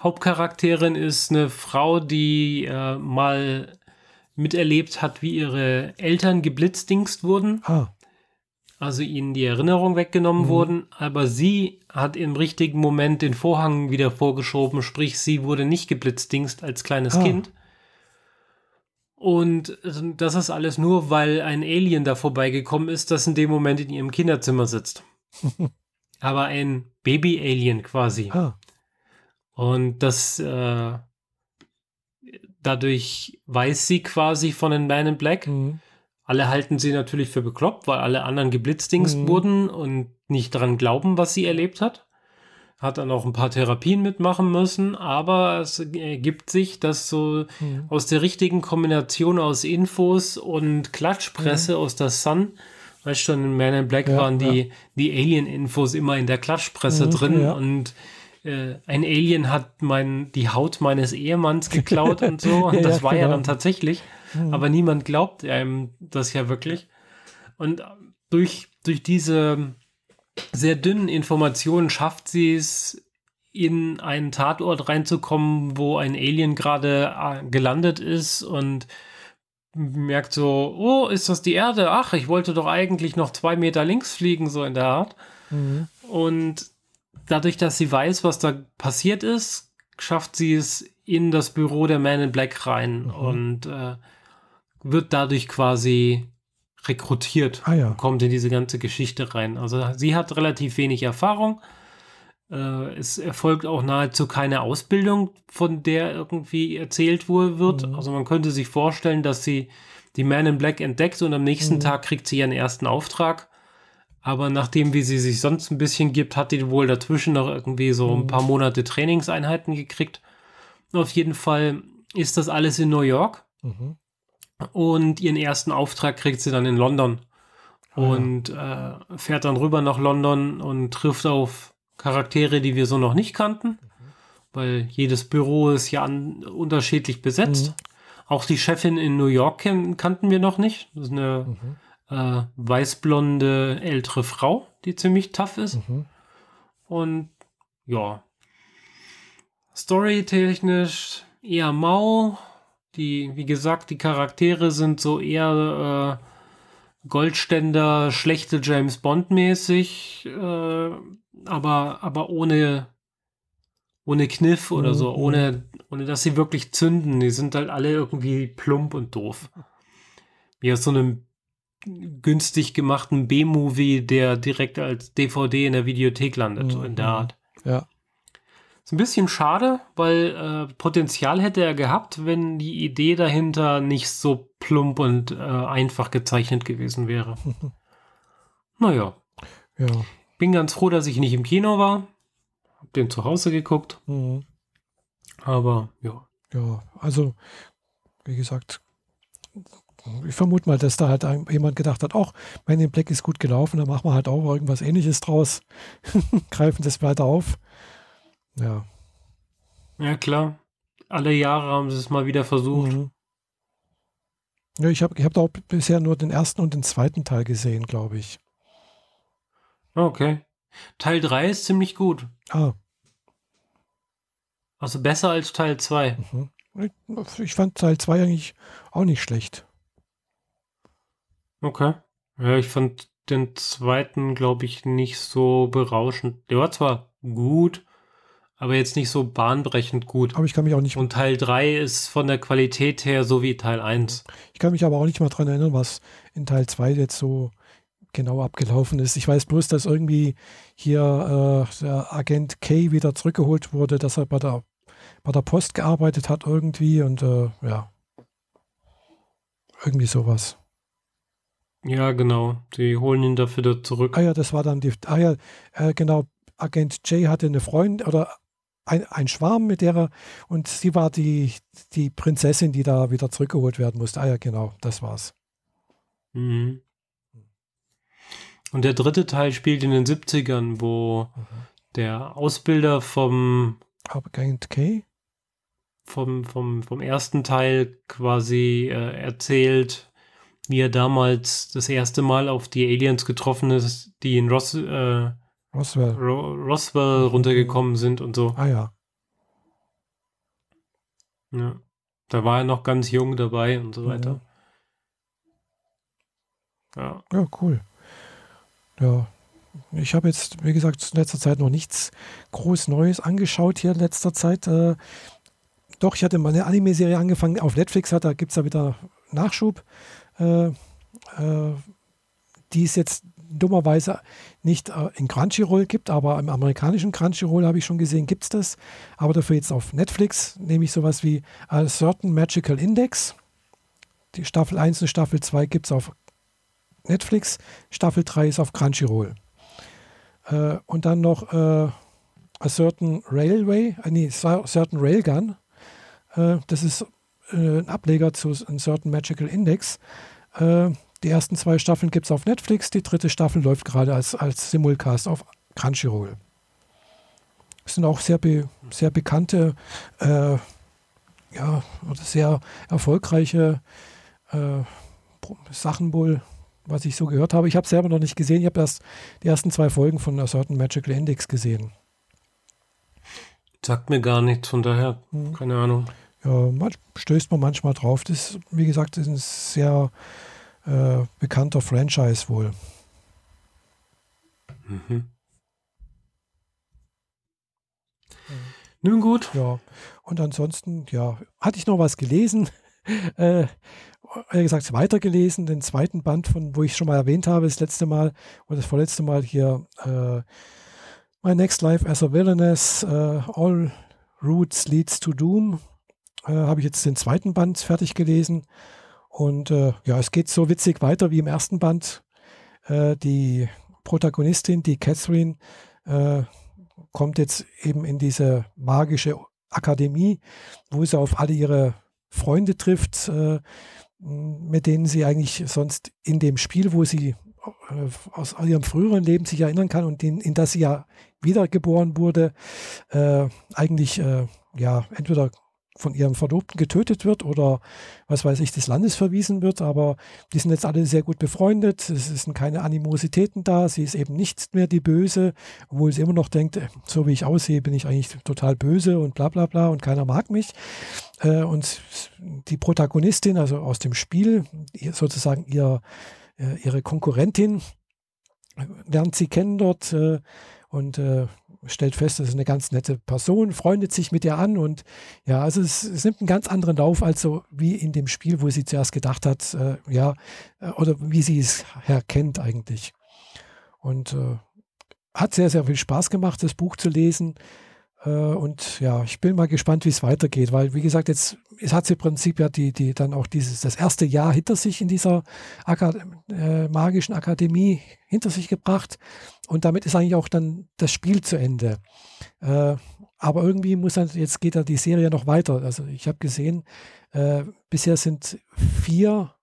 Hauptcharakterin ist eine Frau, die äh, mal miterlebt hat, wie ihre Eltern geblitzdingst wurden. Ah. Also ihnen die Erinnerung weggenommen mhm. wurden, aber sie hat im richtigen Moment den Vorhang wieder vorgeschoben, sprich, sie wurde nicht geblitzdingst als kleines ah. Kind. Und das ist alles nur, weil ein Alien da vorbeigekommen ist, das in dem Moment in ihrem Kinderzimmer sitzt. [laughs] aber ein Baby-Alien quasi. Ah. Und das äh, dadurch weiß sie quasi von den Man in Black. Mhm. Alle halten sie natürlich für bekloppt, weil alle anderen geblitzdingst mhm. wurden und nicht daran glauben, was sie erlebt hat. Hat dann auch ein paar Therapien mitmachen müssen, aber es ergibt sich, dass so mhm. aus der richtigen Kombination aus Infos und Klatschpresse mhm. aus der Sun, weißt du, schon in Man in Black ja, waren die, ja. die Alien-Infos immer in der Klatschpresse mhm, drin ja. und äh, ein Alien hat mein, die Haut meines Ehemanns geklaut und so. Und [laughs] das ja, war genau. ja dann tatsächlich. Mhm. Aber niemand glaubt einem das ja wirklich. Und durch, durch diese sehr dünnen Informationen schafft sie es, in einen Tatort reinzukommen, wo ein Alien gerade äh, gelandet ist und merkt so, oh, ist das die Erde? Ach, ich wollte doch eigentlich noch zwei Meter links fliegen, so in der Art. Mhm. Und dadurch, dass sie weiß, was da passiert ist, schafft sie es in das Büro der Man in Black rein mhm. und äh, wird dadurch quasi rekrutiert, ah, ja. kommt in diese ganze Geschichte rein. Also sie hat relativ wenig Erfahrung. Äh, es erfolgt auch nahezu keine Ausbildung, von der irgendwie erzählt wird. Mhm. Also man könnte sich vorstellen, dass sie die Man in Black entdeckt und am nächsten mhm. Tag kriegt sie ihren ersten Auftrag Aber nachdem, wie sie sich sonst ein bisschen gibt, hat die wohl dazwischen noch irgendwie so ein paar Monate Trainingseinheiten gekriegt. Auf jeden Fall ist das alles in New York. Mhm. Und ihren ersten Auftrag kriegt sie dann in London. Ah, und äh, fährt dann rüber nach London und trifft auf Charaktere, die wir so noch nicht kannten. Mhm. Weil jedes Büro ist ja an, unterschiedlich besetzt. Mhm. Auch die Chefin in New York kannten wir noch nicht. Das ist eine mhm äh, weißblonde ältere Frau, die ziemlich tough ist. Mhm. Und ja, storytechnisch eher mau. Die, wie gesagt, die Charaktere sind so eher äh, Goldständer, schlechte James Bond mäßig, äh, aber, aber ohne, ohne Kniff oder so, mhm. ohne, ohne dass sie wirklich zünden. Die sind halt alle irgendwie plump und doof. Wie aus so einem günstig gemachten B-Movie, der direkt als DVD in der Videothek landet, mhm. so in der mhm. Art. Ja. Ist ein bisschen schade, weil äh, Potenzial hätte er gehabt, wenn die Idee dahinter nicht so plump und äh, einfach gezeichnet gewesen wäre. [laughs] naja. Ja. Bin ganz froh, dass ich nicht im Kino war. Hab den zu Hause geguckt. Mhm. Aber ja. Ja, also wie gesagt, ich vermute mal, dass da halt jemand gedacht hat, auch wenn den Black ist gut gelaufen, dann machen wir halt auch irgendwas ähnliches draus, [laughs] greifen das weiter auf. Ja. Ja, klar. Alle Jahre haben sie es mal wieder versucht. Mhm. Ja, ich habe ich hab da auch bisher nur den ersten und den zweiten Teil gesehen, glaube ich. Okay. Teil 3 ist ziemlich gut. Ah. Also besser als Teil 2. Mhm. Ich, ich fand Teil 2 eigentlich auch nicht schlecht. Okay. Ja, ich fand den zweiten, glaube ich, nicht so berauschend. Der war zwar gut, aber jetzt nicht so bahnbrechend gut. Aber ich kann mich auch nicht. Und Teil 3 ist von der Qualität her so wie Teil 1. Ich kann mich aber auch nicht mal dran erinnern, was in Teil 2 jetzt so genau abgelaufen ist. Ich weiß bloß, dass irgendwie hier äh, der Agent K wieder zurückgeholt wurde, dass er bei der, bei der Post gearbeitet hat irgendwie und äh, ja. Irgendwie sowas. Ja, genau. Die holen ihn dafür da zurück. Ah ja, das war dann die. Ah ja, äh, genau. Agent J hatte eine Freundin oder ein, ein Schwarm mit der er, und sie war die, die Prinzessin, die da wieder zurückgeholt werden musste. Ah ja, genau, das war's. Mhm. Und der dritte Teil spielt in den 70ern, wo mhm. der Ausbilder vom Agent K vom, vom, vom ersten Teil quasi äh, erzählt, wie er damals das erste Mal auf die Aliens getroffen ist, die in Ros äh, Roswell. Ro Roswell runtergekommen sind und so. Ah ja. Ja. Da war er noch ganz jung dabei und so weiter. Ja. Ja, cool. Ja. Ich habe jetzt, wie gesagt, in letzter Zeit noch nichts groß Neues angeschaut hier in letzter Zeit. Äh, doch, ich hatte mal eine Anime-Serie angefangen auf Netflix, hat, da gibt es da wieder Nachschub die es jetzt dummerweise nicht äh, in Crunchyroll gibt, aber im amerikanischen Crunchyroll habe ich schon gesehen, gibt es das. Aber dafür jetzt auf Netflix nehme ich sowas wie A Certain Magical Index. Die Staffel 1 und Staffel 2 gibt es auf Netflix, Staffel 3 ist auf Crunchyroll. Äh, und dann noch äh, A Certain Railway, äh, nee, Certain Railgun. Äh, das ist äh, ein Ableger zu A Certain Magical Index. Äh, die ersten zwei Staffeln gibt es auf Netflix, die dritte Staffel läuft gerade als, als Simulcast auf Crunchyroll. Das sind auch sehr, be, sehr bekannte, äh, ja, oder sehr erfolgreiche äh, Sachen wohl, was ich so gehört habe. Ich habe es selber noch nicht gesehen, ich habe erst die ersten zwei Folgen von A Certain Magical Index gesehen. Sagt mir gar nichts, von daher, hm. keine Ahnung ja, man stößt man manchmal drauf. Das ist, wie gesagt, ist ein sehr äh, bekannter Franchise wohl. Mhm. Nun gut. Ja, und ansonsten, ja, hatte ich noch was gelesen. [laughs] äh, wie gesagt, weitergelesen, den zweiten Band, von wo ich schon mal erwähnt habe, das letzte Mal oder das vorletzte Mal hier äh, My Next Life as a Villainess, uh, All Routes Leads to Doom äh, habe ich jetzt den zweiten Band fertig gelesen. Und äh, ja, es geht so witzig weiter wie im ersten Band. Äh, die Protagonistin, die Catherine, äh, kommt jetzt eben in diese magische Akademie, wo sie auf alle ihre Freunde trifft, äh, mit denen sie eigentlich sonst in dem Spiel, wo sie äh, aus ihrem früheren Leben sich erinnern kann und in, in das sie ja wiedergeboren wurde, äh, eigentlich äh, ja entweder von ihrem Verlobten getötet wird oder was weiß ich, des Landes verwiesen wird. Aber die sind jetzt alle sehr gut befreundet. Es sind keine Animositäten da. Sie ist eben nicht mehr die Böse, obwohl sie immer noch denkt, so wie ich aussehe, bin ich eigentlich total böse und bla bla bla und keiner mag mich. Äh, und die Protagonistin, also aus dem Spiel, sozusagen ihr, äh, ihre Konkurrentin, lernt sie kennen dort äh, und stellt fest, das ist eine ganz nette Person, freundet sich mit ihr an und ja, also es, es nimmt einen ganz anderen Lauf als so wie in dem Spiel, wo sie zuerst gedacht hat, äh, ja, äh, oder wie sie es herkennt eigentlich. Und äh, hat sehr, sehr viel Spaß gemacht, das Buch zu lesen. Äh, und ja, ich bin mal gespannt, wie es weitergeht, weil, wie gesagt, jetzt es hat sie im Prinzip ja die, die dann auch dieses, das erste Jahr hinter sich in dieser Akad äh, magischen Akademie hinter sich gebracht. Und damit ist eigentlich auch dann das Spiel zu Ende. Äh, aber irgendwie muss dann, jetzt geht ja die Serie noch weiter. Also ich habe gesehen, äh, bisher sind vier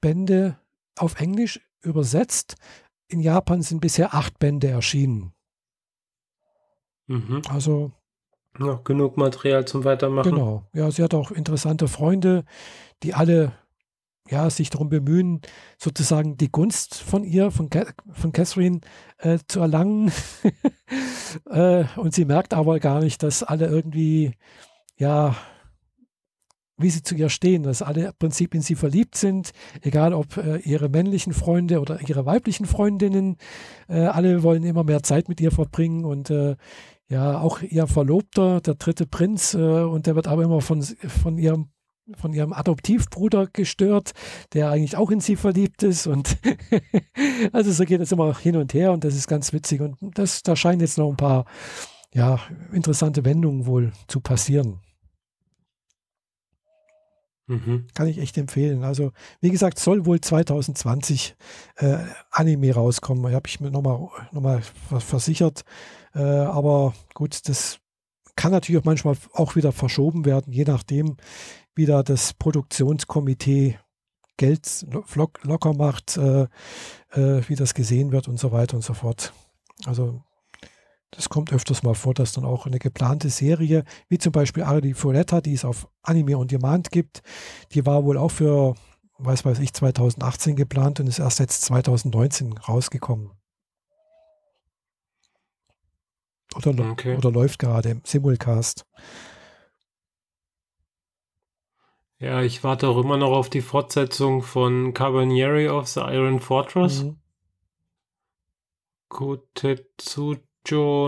Bände auf Englisch übersetzt. In Japan sind bisher acht Bände erschienen. Mhm. Also noch genug Material zum Weitermachen. Genau. Ja, sie hat auch interessante Freunde, die alle ja, sich darum bemühen, sozusagen die Gunst von ihr, von, von Catherine äh, zu erlangen. [laughs] äh, und sie merkt aber gar nicht, dass alle irgendwie, ja, wie sie zu ihr stehen, dass alle im Prinzip in sie verliebt sind, egal ob äh, ihre männlichen Freunde oder ihre weiblichen Freundinnen, äh, alle wollen immer mehr Zeit mit ihr verbringen und äh, ja, auch ihr Verlobter, der dritte Prinz, äh, und der wird aber immer von, von ihrem von ihrem Adoptivbruder gestört, der eigentlich auch in sie verliebt ist. Und [laughs] also so geht es immer hin und her und das ist ganz witzig. Und das, da scheinen jetzt noch ein paar ja, interessante Wendungen wohl zu passieren. Mhm. Kann ich echt empfehlen. Also, wie gesagt, soll wohl 2020 äh, Anime rauskommen. Habe ich mir nochmal noch mal versichert. Äh, aber gut, das kann natürlich auch manchmal auch wieder verschoben werden, je nachdem, wie da das Produktionskomitee Geld locker macht, äh, äh, wie das gesehen wird und so weiter und so fort. Also das kommt öfters mal vor, dass dann auch eine geplante Serie, wie zum Beispiel Ardi Foletta, die es auf Anime on Demand gibt, die war wohl auch für, weiß weiß ich, 2018 geplant und ist erst jetzt 2019 rausgekommen. Oder, okay. oder läuft gerade im Simulcast. Ja, ich warte auch immer noch auf die Fortsetzung von Carbonieri of the Iron Fortress. Mhm. Kotetsujo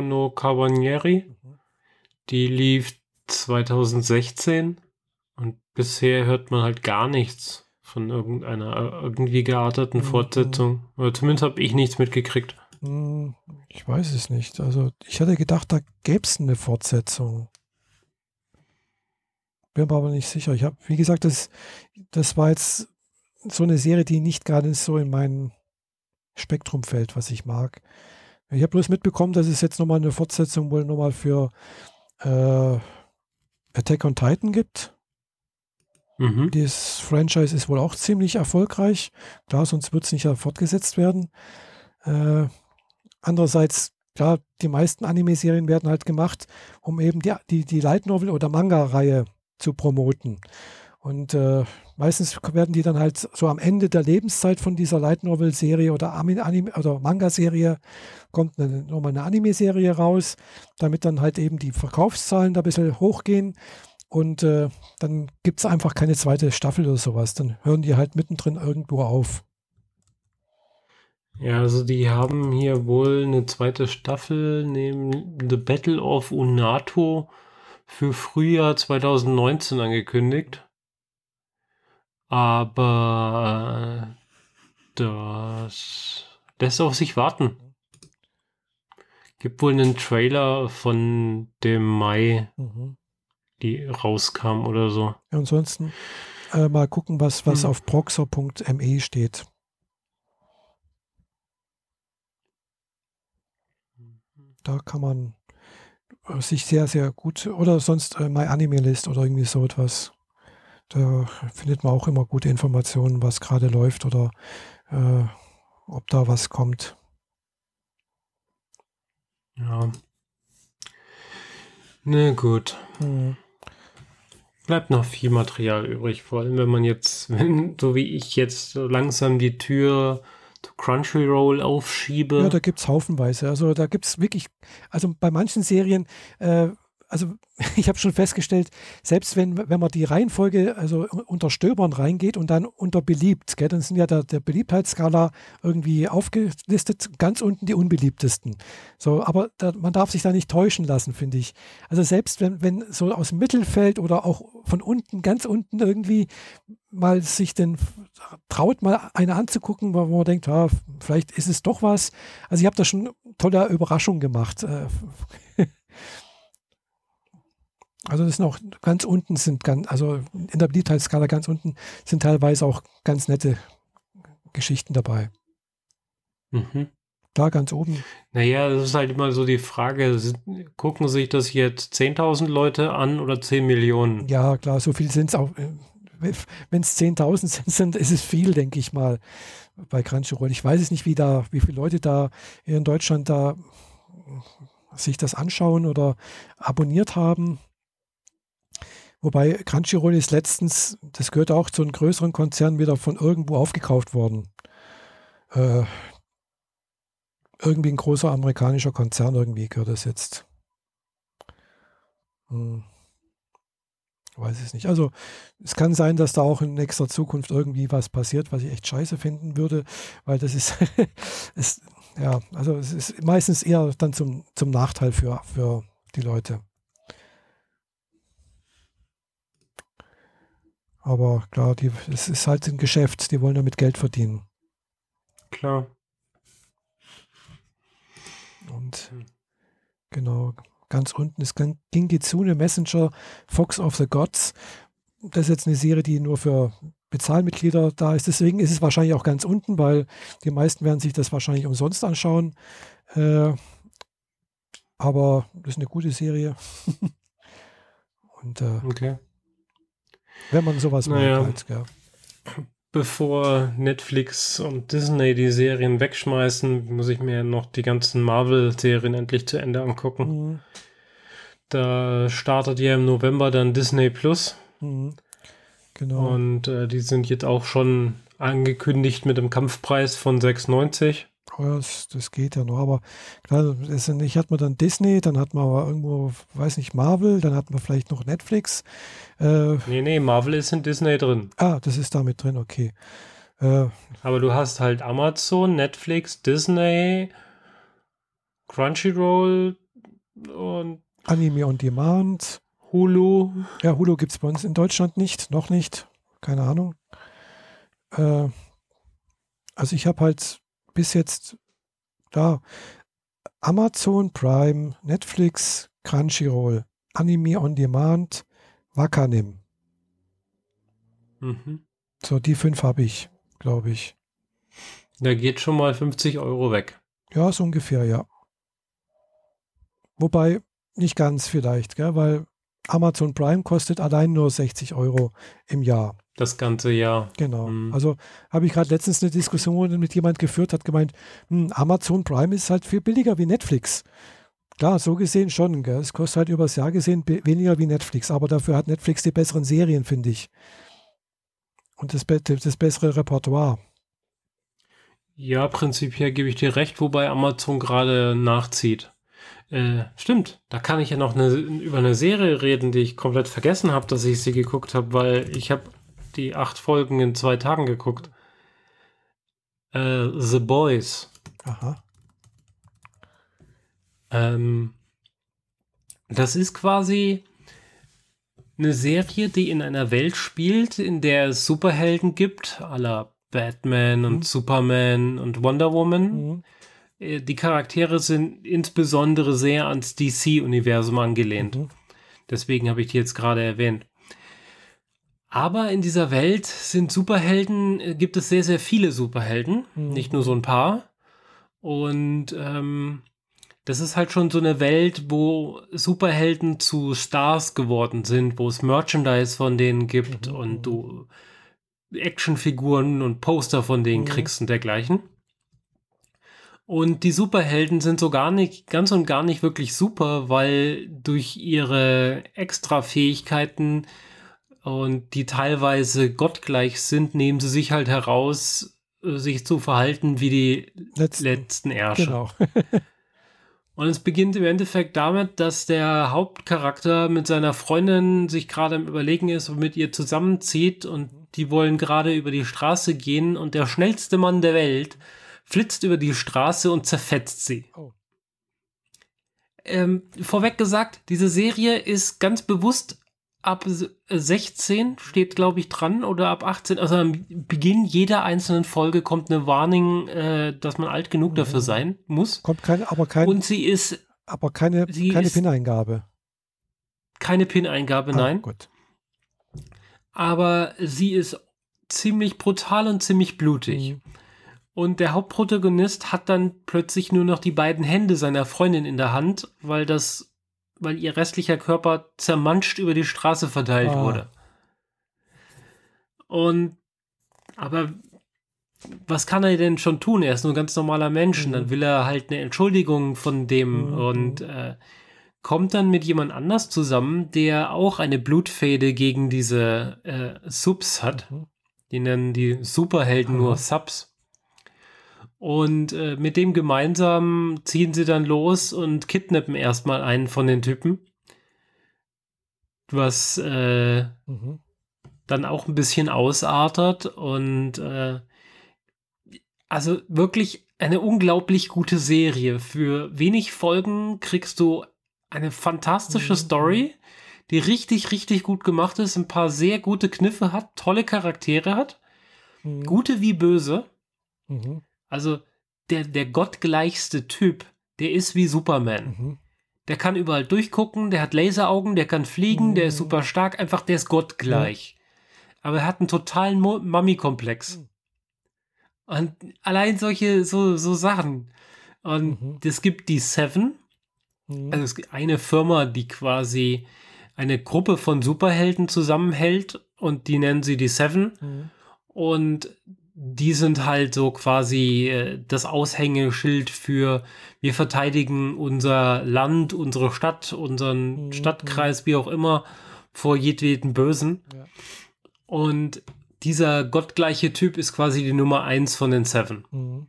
no Carbonieri. Mhm. Die lief 2016 und bisher hört man halt gar nichts von irgendeiner irgendwie gearteten mhm. Fortsetzung. Oder zumindest habe ich nichts mitgekriegt. Hm, ich weiß es nicht. Also ich hatte gedacht, da gäbe es eine Fortsetzung. Bin mir aber nicht sicher. Ich habe, wie gesagt, das, das war jetzt so eine Serie, die nicht gerade so in mein Spektrum fällt, was ich mag. Ich habe bloß mitbekommen, dass es jetzt nochmal eine Fortsetzung wohl nochmal für äh, Attack on Titan gibt. Mhm. Das Franchise ist wohl auch ziemlich erfolgreich. Klar, sonst wird es nicht fortgesetzt werden. Äh, Andererseits, klar, die meisten Anime-Serien werden halt gemacht, um eben die, die, die Light Novel oder Manga-Reihe zu promoten. Und äh, meistens werden die dann halt so am Ende der Lebenszeit von dieser Light Novel Serie oder oder Manga Serie kommt eine, nochmal eine Anime Serie raus, damit dann halt eben die Verkaufszahlen da ein bisschen hochgehen. Und äh, dann gibt es einfach keine zweite Staffel oder sowas. Dann hören die halt mittendrin irgendwo auf. Ja, also die haben hier wohl eine zweite Staffel neben The Battle of Unato für Frühjahr 2019 angekündigt. Aber das lässt auf sich warten. Gibt wohl einen Trailer von dem Mai, mhm. die rauskam oder so. ansonsten äh, mal gucken, was, was hm. auf proxer.me steht. Da kann man äh, sich sehr, sehr gut, oder sonst äh, My Anime List oder irgendwie so etwas. Da findet man auch immer gute Informationen, was gerade läuft oder äh, ob da was kommt. Ja. Na gut. Mhm. Bleibt noch viel Material übrig, vor allem wenn man jetzt, wenn, so wie ich jetzt langsam die Tür Crunchyroll aufschiebe. Ja, da gibt es haufenweise. Also da gibt es wirklich, also bei manchen Serien, äh, also [laughs] ich habe schon festgestellt, selbst wenn, wenn man die Reihenfolge, also unter Stöbern reingeht und dann unter beliebt, gell, dann sind ja der, der Beliebtheitsskala irgendwie aufgelistet, ganz unten die unbeliebtesten. So, aber da, man darf sich da nicht täuschen lassen, finde ich. Also selbst wenn, wenn so aus dem Mittelfeld oder auch von unten, ganz unten irgendwie mal sich denn traut, mal eine anzugucken, wo man denkt, ja, vielleicht ist es doch was. Also ich habe da schon tolle Überraschungen gemacht. Also das sind auch ganz unten sind ganz, also in der Beliebtheitsskala ganz unten sind teilweise auch ganz nette Geschichten dabei. Mhm. Da ganz oben. Naja, das ist halt immer so die Frage, gucken sich das jetzt 10.000 Leute an oder 10 Millionen? Ja, klar, so viel sind es auch. Wenn es 10.000 sind, ist es viel, denke ich mal, bei Crunchyroll. Ich weiß es nicht, wie da, wie viele Leute da in Deutschland da sich das anschauen oder abonniert haben. Wobei Crunchyroll ist letztens, das gehört auch zu einem größeren Konzern, wieder von irgendwo aufgekauft worden. Äh, irgendwie ein großer amerikanischer Konzern, irgendwie gehört das jetzt. Hm. Weiß es nicht. Also es kann sein, dass da auch in nächster Zukunft irgendwie was passiert, was ich echt scheiße finden würde, weil das ist, [laughs] ist ja, also es ist meistens eher dann zum, zum Nachteil für, für die Leute. Aber klar, die, es ist halt ein Geschäft, die wollen damit Geld verdienen. Klar. Und genau, ganz unten ist Gingitsune Messenger Fox of the Gods. Das ist jetzt eine Serie, die nur für Bezahlmitglieder da ist. Deswegen ist es wahrscheinlich auch ganz unten, weil die meisten werden sich das wahrscheinlich umsonst anschauen. Äh, aber das ist eine gute Serie. [laughs] Und äh, okay. Wenn man sowas naja, mag. Halt, ja. Bevor Netflix und Disney die Serien wegschmeißen, muss ich mir noch die ganzen Marvel-Serien endlich zu Ende angucken. Mhm. Da startet ja im November dann Disney Plus. Mhm. Genau. Und äh, die sind jetzt auch schon angekündigt mit einem Kampfpreis von 6,90. Das, das geht ja noch, aber klar, ich hat man dann Disney, dann hat man aber irgendwo, weiß nicht, Marvel, dann hat man vielleicht noch Netflix. Äh, nee, nee, Marvel ist in Disney drin. Ah, das ist damit drin, okay. Äh, aber du hast halt Amazon, Netflix, Disney, Crunchyroll und Anime on Demand. Hulu. Ja, Hulu gibt es bei uns in Deutschland nicht, noch nicht. Keine Ahnung. Äh, also ich habe halt bis jetzt da Amazon Prime, Netflix, Crunchyroll, Anime on Demand, Wakanim. Mhm. So, die fünf habe ich, glaube ich. Da geht schon mal 50 Euro weg. Ja, so ungefähr, ja. Wobei, nicht ganz vielleicht, gell, weil Amazon Prime kostet allein nur 60 Euro im Jahr. Das ganze Jahr. Genau. Mhm. Also habe ich gerade letztens eine Diskussion mit jemand geführt, hat gemeint, hm, Amazon Prime ist halt viel billiger wie Netflix. Klar, so gesehen schon. Gell? Es kostet halt übers Jahr gesehen weniger wie Netflix, aber dafür hat Netflix die besseren Serien, finde ich. Und das, das bessere Repertoire. Ja, prinzipiell gebe ich dir recht, wobei Amazon gerade nachzieht. Äh, stimmt, da kann ich ja noch eine, über eine Serie reden, die ich komplett vergessen habe, dass ich sie geguckt habe, weil ich habe die acht Folgen in zwei Tagen geguckt. Äh, The Boys. Aha. Ähm, das ist quasi eine Serie, die in einer Welt spielt, in der es Superhelden gibt, aller Batman und mhm. Superman und Wonder Woman. Mhm. Äh, die Charaktere sind insbesondere sehr ans DC-Universum angelehnt. Mhm. Deswegen habe ich die jetzt gerade erwähnt. Aber in dieser Welt sind Superhelden, äh, gibt es sehr, sehr viele Superhelden, mhm. nicht nur so ein paar. Und ähm, das ist halt schon so eine Welt, wo Superhelden zu Stars geworden sind, wo es Merchandise von denen gibt mhm. und du Actionfiguren und Poster von denen mhm. kriegst und dergleichen. Und die Superhelden sind so gar nicht, ganz und gar nicht wirklich super, weil durch ihre Extrafähigkeiten und die teilweise gottgleich sind, nehmen sie sich halt heraus, äh, sich zu verhalten wie die letzten, letzten Ärsche. Genau. [laughs] und es beginnt im Endeffekt damit, dass der Hauptcharakter mit seiner Freundin sich gerade im Überlegen ist und mit ihr zusammenzieht und die wollen gerade über die Straße gehen und der schnellste Mann der Welt flitzt über die Straße und zerfetzt sie. Oh. Ähm, vorweg gesagt, diese Serie ist ganz bewusst ab 16 steht, glaube ich, dran oder ab 18. Also am Beginn jeder einzelnen Folge kommt eine Warnung, äh, dass man alt genug dafür mhm. sein muss. Kommt keine, aber keine. Und sie ist. Aber keine, keine PIN-Eingabe. Keine PIN-Eingabe, ah, nein. Gut. Aber sie ist ziemlich brutal und ziemlich blutig. Mhm. Und der Hauptprotagonist hat dann plötzlich nur noch die beiden Hände seiner Freundin in der Hand, weil das weil ihr restlicher Körper zermanscht über die Straße verteilt ah. wurde. Und aber was kann er denn schon tun? Er ist nur ein ganz normaler Mensch. Mhm. Dann will er halt eine Entschuldigung von dem mhm. und äh, kommt dann mit jemand anders zusammen, der auch eine Blutfäde gegen diese äh, Subs hat. Mhm. Die nennen die Superhelden nur Subs. Und äh, mit dem gemeinsam ziehen sie dann los und kidnappen erstmal einen von den Typen. Was äh, mhm. dann auch ein bisschen ausartet und äh, also wirklich eine unglaublich gute Serie. Für wenig Folgen kriegst du eine fantastische mhm. Story, die richtig, richtig gut gemacht ist, ein paar sehr gute Kniffe hat, tolle Charaktere hat, mhm. gute wie böse. Mhm. Also der, der gottgleichste Typ, der ist wie Superman. Mhm. Der kann überall durchgucken, der hat Laseraugen, der kann fliegen, mhm. der ist mhm. super stark, einfach der ist gottgleich. Mhm. Aber er hat einen totalen Mummy-Komplex. Mhm. Und allein solche, so, so Sachen. Und mhm. es gibt die Seven. Also es gibt eine Firma, die quasi eine Gruppe von Superhelden zusammenhält und die nennen sie die Seven. Und die sind halt so quasi äh, das Aushängeschild für wir verteidigen unser Land, unsere Stadt, unseren mhm. Stadtkreis, wie auch immer, vor jedweden Bösen. Ja. Und dieser gottgleiche Typ ist quasi die Nummer eins von den Seven. Mhm.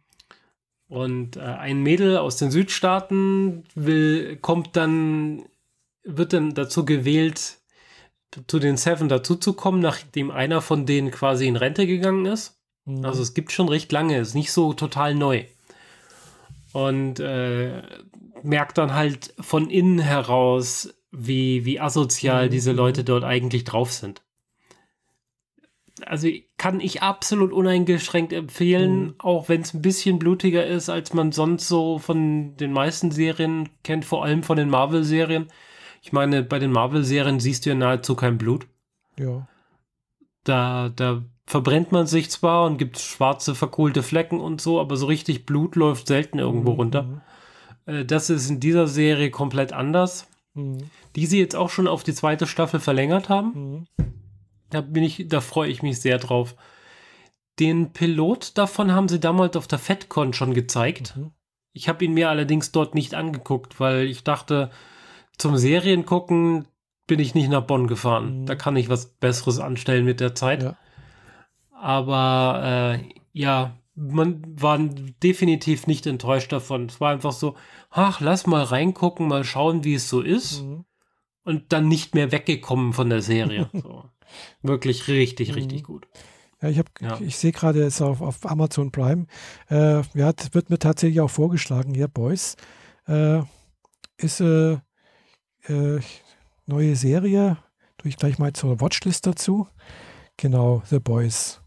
Und äh, ein Mädel aus den Südstaaten will, kommt dann, wird dann dazu gewählt, zu den Seven dazuzukommen, nachdem einer von denen quasi in Rente gegangen ist. Mhm. Also es gibt schon recht lange, ist nicht so total neu. Und äh, merkt dann halt von innen heraus, wie, wie asozial mhm. diese Leute dort eigentlich drauf sind. Also kann ich absolut uneingeschränkt empfehlen, mhm. auch wenn es ein bisschen blutiger ist, als man sonst so von den meisten Serien kennt, vor allem von den Marvel-Serien. Ich meine, bei den Marvel-Serien siehst du ja nahezu kein Blut. Ja. Da, da verbrennt man sich zwar und gibt schwarze verkohlte Flecken und so, aber so richtig Blut läuft selten irgendwo mhm. runter. Äh, das ist in dieser Serie komplett anders. Mhm. Die sie jetzt auch schon auf die zweite Staffel verlängert haben. Mhm. Da bin ich, da freue ich mich sehr drauf. Den Pilot davon haben sie damals auf der FedCon schon gezeigt. Mhm. Ich habe ihn mir allerdings dort nicht angeguckt, weil ich dachte, zum Seriengucken bin ich nicht nach Bonn gefahren. Mhm. Da kann ich was Besseres anstellen mit der Zeit. Ja. Aber äh, ja, man war definitiv nicht enttäuscht davon. Es war einfach so, ach, lass mal reingucken, mal schauen, wie es so ist. Mhm. Und dann nicht mehr weggekommen von der Serie. [laughs] so. Wirklich richtig, mhm. richtig gut. Ja, ich, ja. ich sehe gerade es auf, auf Amazon Prime. Äh, ja, wird mir tatsächlich auch vorgeschlagen hier, Boys. Äh, ist äh, äh, neue Serie. Tue ich gleich mal zur Watchlist dazu. Genau, The Boys.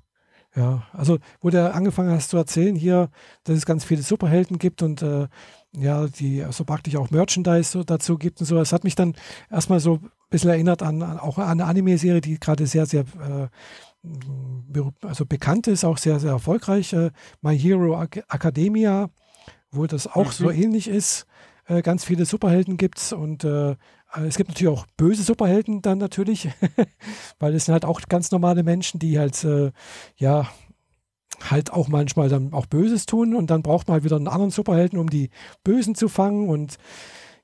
Ja, also wo du angefangen hast zu erzählen hier, dass es ganz viele Superhelden gibt und äh, ja, die so praktisch auch Merchandise so dazu gibt und so. Das hat mich dann erstmal so ein bisschen erinnert an, an auch an eine Anime-Serie, die gerade sehr, sehr äh, also bekannt ist, auch sehr, sehr erfolgreich. Äh, My Hero Academia, wo das auch mhm. so ähnlich ist. Äh, ganz viele Superhelden gibt es und äh, es gibt natürlich auch böse Superhelden dann natürlich, [laughs] weil es sind halt auch ganz normale Menschen, die halt, äh, ja, halt auch manchmal dann auch Böses tun und dann braucht man halt wieder einen anderen Superhelden, um die Bösen zu fangen und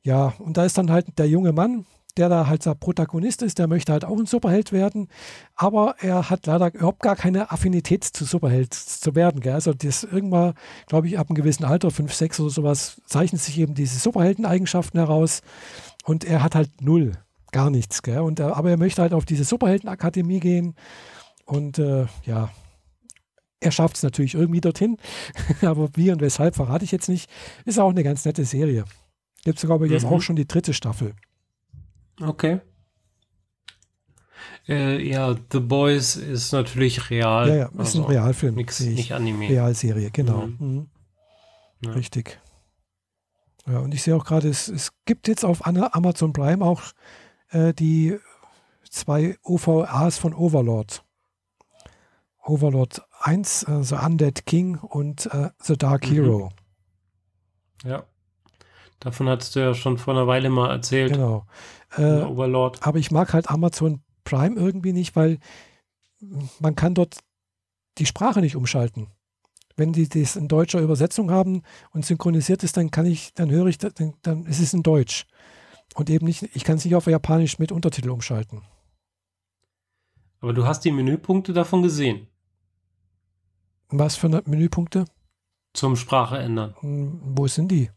ja, und da ist dann halt der junge Mann, der da halt der Protagonist ist, der möchte halt auch ein Superheld werden, aber er hat leider überhaupt gar keine Affinität zu Superheld zu werden. Gell? Also das irgendwann, glaube ich, ab einem gewissen Alter, 5, 6 oder sowas, zeichnen sich eben diese Superheldeneigenschaften heraus und er hat halt null, gar nichts. Gell? Und, er, aber er möchte halt auf diese Superheldenakademie gehen und äh, ja, er schafft es natürlich irgendwie dorthin, [laughs] aber wie und weshalb verrate ich jetzt nicht. Ist auch eine ganz nette Serie. Gibt es, glaube ich, jetzt mhm. auch schon die dritte Staffel. Okay. Äh, ja, The Boys ist natürlich real. Ja, ja, ist also ein Realfilm. Nix, nicht Anime. Realserie, genau. Mhm. Mhm. Ja. Richtig. Ja, und ich sehe auch gerade, es, es gibt jetzt auf Amazon Prime auch äh, die zwei OVAs von Overlord. Overlord 1, äh, The Undead King und äh, The Dark mhm. Hero. Ja. Davon hattest du ja schon vor einer Weile mal erzählt. Genau. Äh, Overlord. Aber ich mag halt Amazon Prime irgendwie nicht, weil man kann dort die Sprache nicht umschalten. Wenn die das in deutscher Übersetzung haben und synchronisiert ist, dann kann ich, dann höre ich, dann, dann ist es in Deutsch. Und eben nicht, ich kann es nicht auf Japanisch mit Untertitel umschalten. Aber du hast die Menüpunkte davon gesehen. Was für Menüpunkte? Zum Sprache ändern. Hm, wo sind die?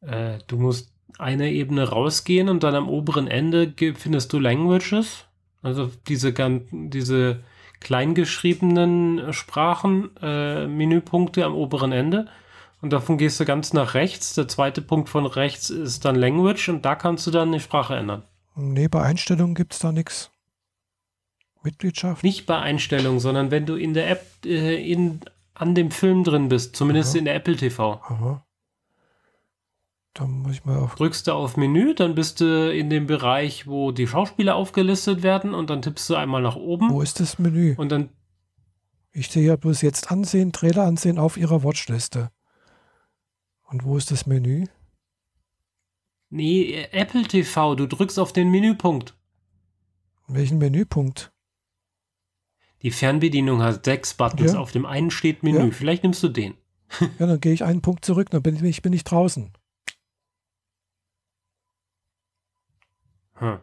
Äh, du musst eine Ebene rausgehen und dann am oberen Ende findest du Languages, also diese, diese kleingeschriebenen Sprachen, äh, Menüpunkte am oberen Ende. Und davon gehst du ganz nach rechts. Der zweite Punkt von rechts ist dann Language und da kannst du dann die Sprache ändern. Nee, bei Einstellungen gibt es da nichts. Mitgliedschaft? Nicht bei Einstellungen, sondern wenn du in der App äh, in, an dem Film drin bist, zumindest Aha. in der Apple TV. Aha. Da muss ich mal auf. Drückst du auf Menü, dann bist du in dem Bereich, wo die Schauspieler aufgelistet werden und dann tippst du einmal nach oben. Wo ist das Menü? Und dann. Ich sehe ja bloß jetzt ansehen, Trailer ansehen auf ihrer Watchliste. Und wo ist das Menü? Nee, Apple TV, du drückst auf den Menüpunkt. Welchen Menüpunkt? Die Fernbedienung hat sechs Buttons. Ja. Auf dem einen steht Menü. Ja. Vielleicht nimmst du den. ja, dann gehe ich einen Punkt zurück, dann bin ich, bin ich draußen. Hm.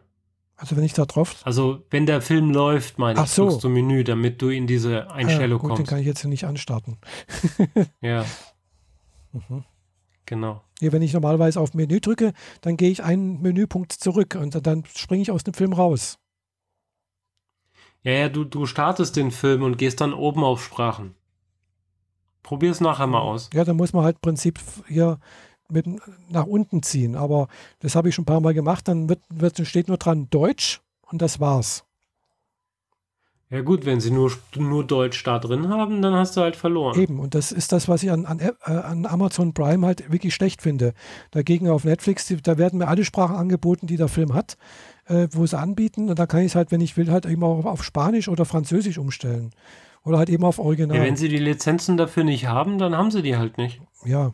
Also wenn ich da drauf. Also wenn der Film läuft, meine ich, so. du Menü, damit du in diese Einstellung ah, gut, kommst. Den kann ich jetzt nicht anstarten. [laughs] ja. Mhm. Genau. Ja, wenn ich normalerweise auf Menü drücke, dann gehe ich einen Menüpunkt zurück und dann springe ich aus dem Film raus. Ja, ja, du, du startest den Film und gehst dann oben auf Sprachen. Probier es nachher mal aus. Ja, dann muss man halt im Prinzip hier mit nach unten ziehen. Aber das habe ich schon ein paar Mal gemacht. Dann wird, wird, steht nur dran Deutsch und das war's. Ja gut, wenn sie nur, nur Deutsch da drin haben, dann hast du halt verloren. Eben, und das ist das, was ich an, an, äh, an Amazon Prime halt wirklich schlecht finde. Dagegen auf Netflix, da werden mir alle Sprachen angeboten, die der Film hat, äh, wo sie anbieten. Und da kann ich es halt, wenn ich will, halt immer auf, auf Spanisch oder Französisch umstellen. Oder halt eben auf Original. Ja, wenn sie die Lizenzen dafür nicht haben, dann haben sie die halt nicht. Ja,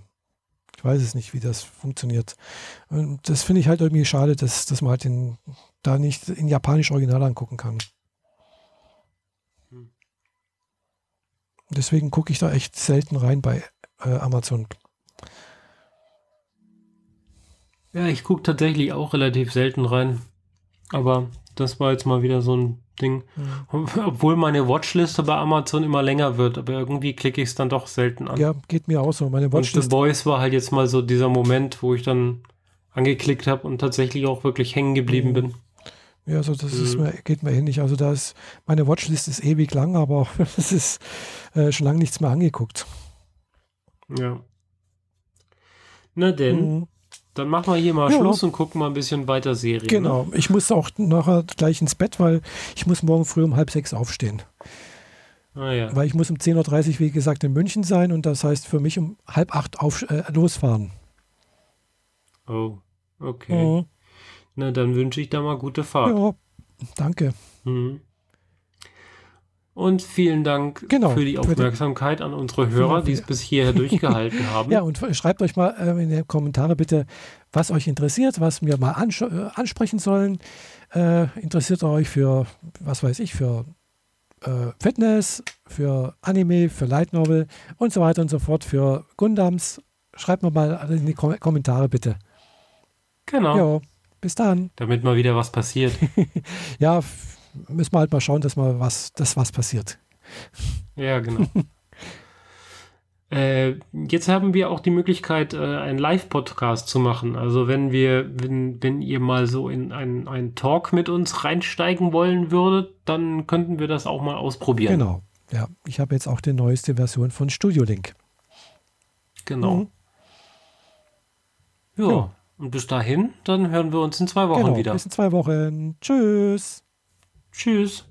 ich weiß es nicht, wie das funktioniert. Und das finde ich halt irgendwie schade, dass, dass man halt den, da nicht in Japanisch Original angucken kann. Hm. Deswegen gucke ich da echt selten rein bei äh, Amazon. Ja, ich gucke tatsächlich auch relativ selten rein. Aber das war jetzt mal wieder so ein Ding. Mhm. [laughs] Obwohl meine Watchliste bei Amazon immer länger wird, aber irgendwie klicke ich es dann doch selten an. Ja, geht mir auch so. Meine Watchliste. Und The Boys war halt jetzt mal so dieser Moment, wo ich dann angeklickt habe und tatsächlich auch wirklich hängen geblieben mhm. bin. Ja, also das mhm. ist mir, geht mir ähnlich. Also da ist, meine Watchlist ist ewig lang, aber es [laughs] ist äh, schon lange nichts mehr angeguckt. Ja. Na denn. Dann machen wir hier mal ja. Schluss und gucken mal ein bisschen weiter Serien. Genau. Ne? Ich muss auch nachher gleich ins Bett, weil ich muss morgen früh um halb sechs aufstehen. Ah, ja. Weil ich muss um 10.30 Uhr, wie gesagt, in München sein und das heißt für mich um halb acht auf, äh, losfahren. Oh, okay. Mhm. Na, dann wünsche ich da mal gute Fahrt. Ja, danke. Mhm. Und vielen Dank Genau, für die Aufmerksamkeit an unsere Hörer, die es bis hierher durchgehalten [laughs] haben. Ja, und schreibt euch mal äh, in die Kommentare bitte, was euch interessiert, was wir mal ansch äh, ansprechen sollen. Äh, interessiert euch für, was weiß ich, für äh, Fitness, für Anime, für Light Novel und so weiter und so fort, für Gundams. Schreibt mir mal in die Kom Kommentare bitte. Genau. Ja, bis dann. Damit mal wieder was passiert. [laughs] Ja, müssen wir halt mal schauen, dass mal was, dass was passiert. Ja, genau. [laughs] äh, jetzt haben wir auch die Möglichkeit, äh, einen Live-Podcast zu machen. Also wenn wir, wenn, wenn ihr mal so in einen, einen Talk mit uns reinsteigen wollen würdet, dann könnten wir das auch mal ausprobieren. Genau. Ja, ich habe jetzt auch die neueste Version von Studio Link. Genau. Mhm. Ja. Ja. Und bis dahin, dann hören wir uns in zwei Wochen Genau. wieder. Bis in zwei Wochen. Tschüss. Tschüss.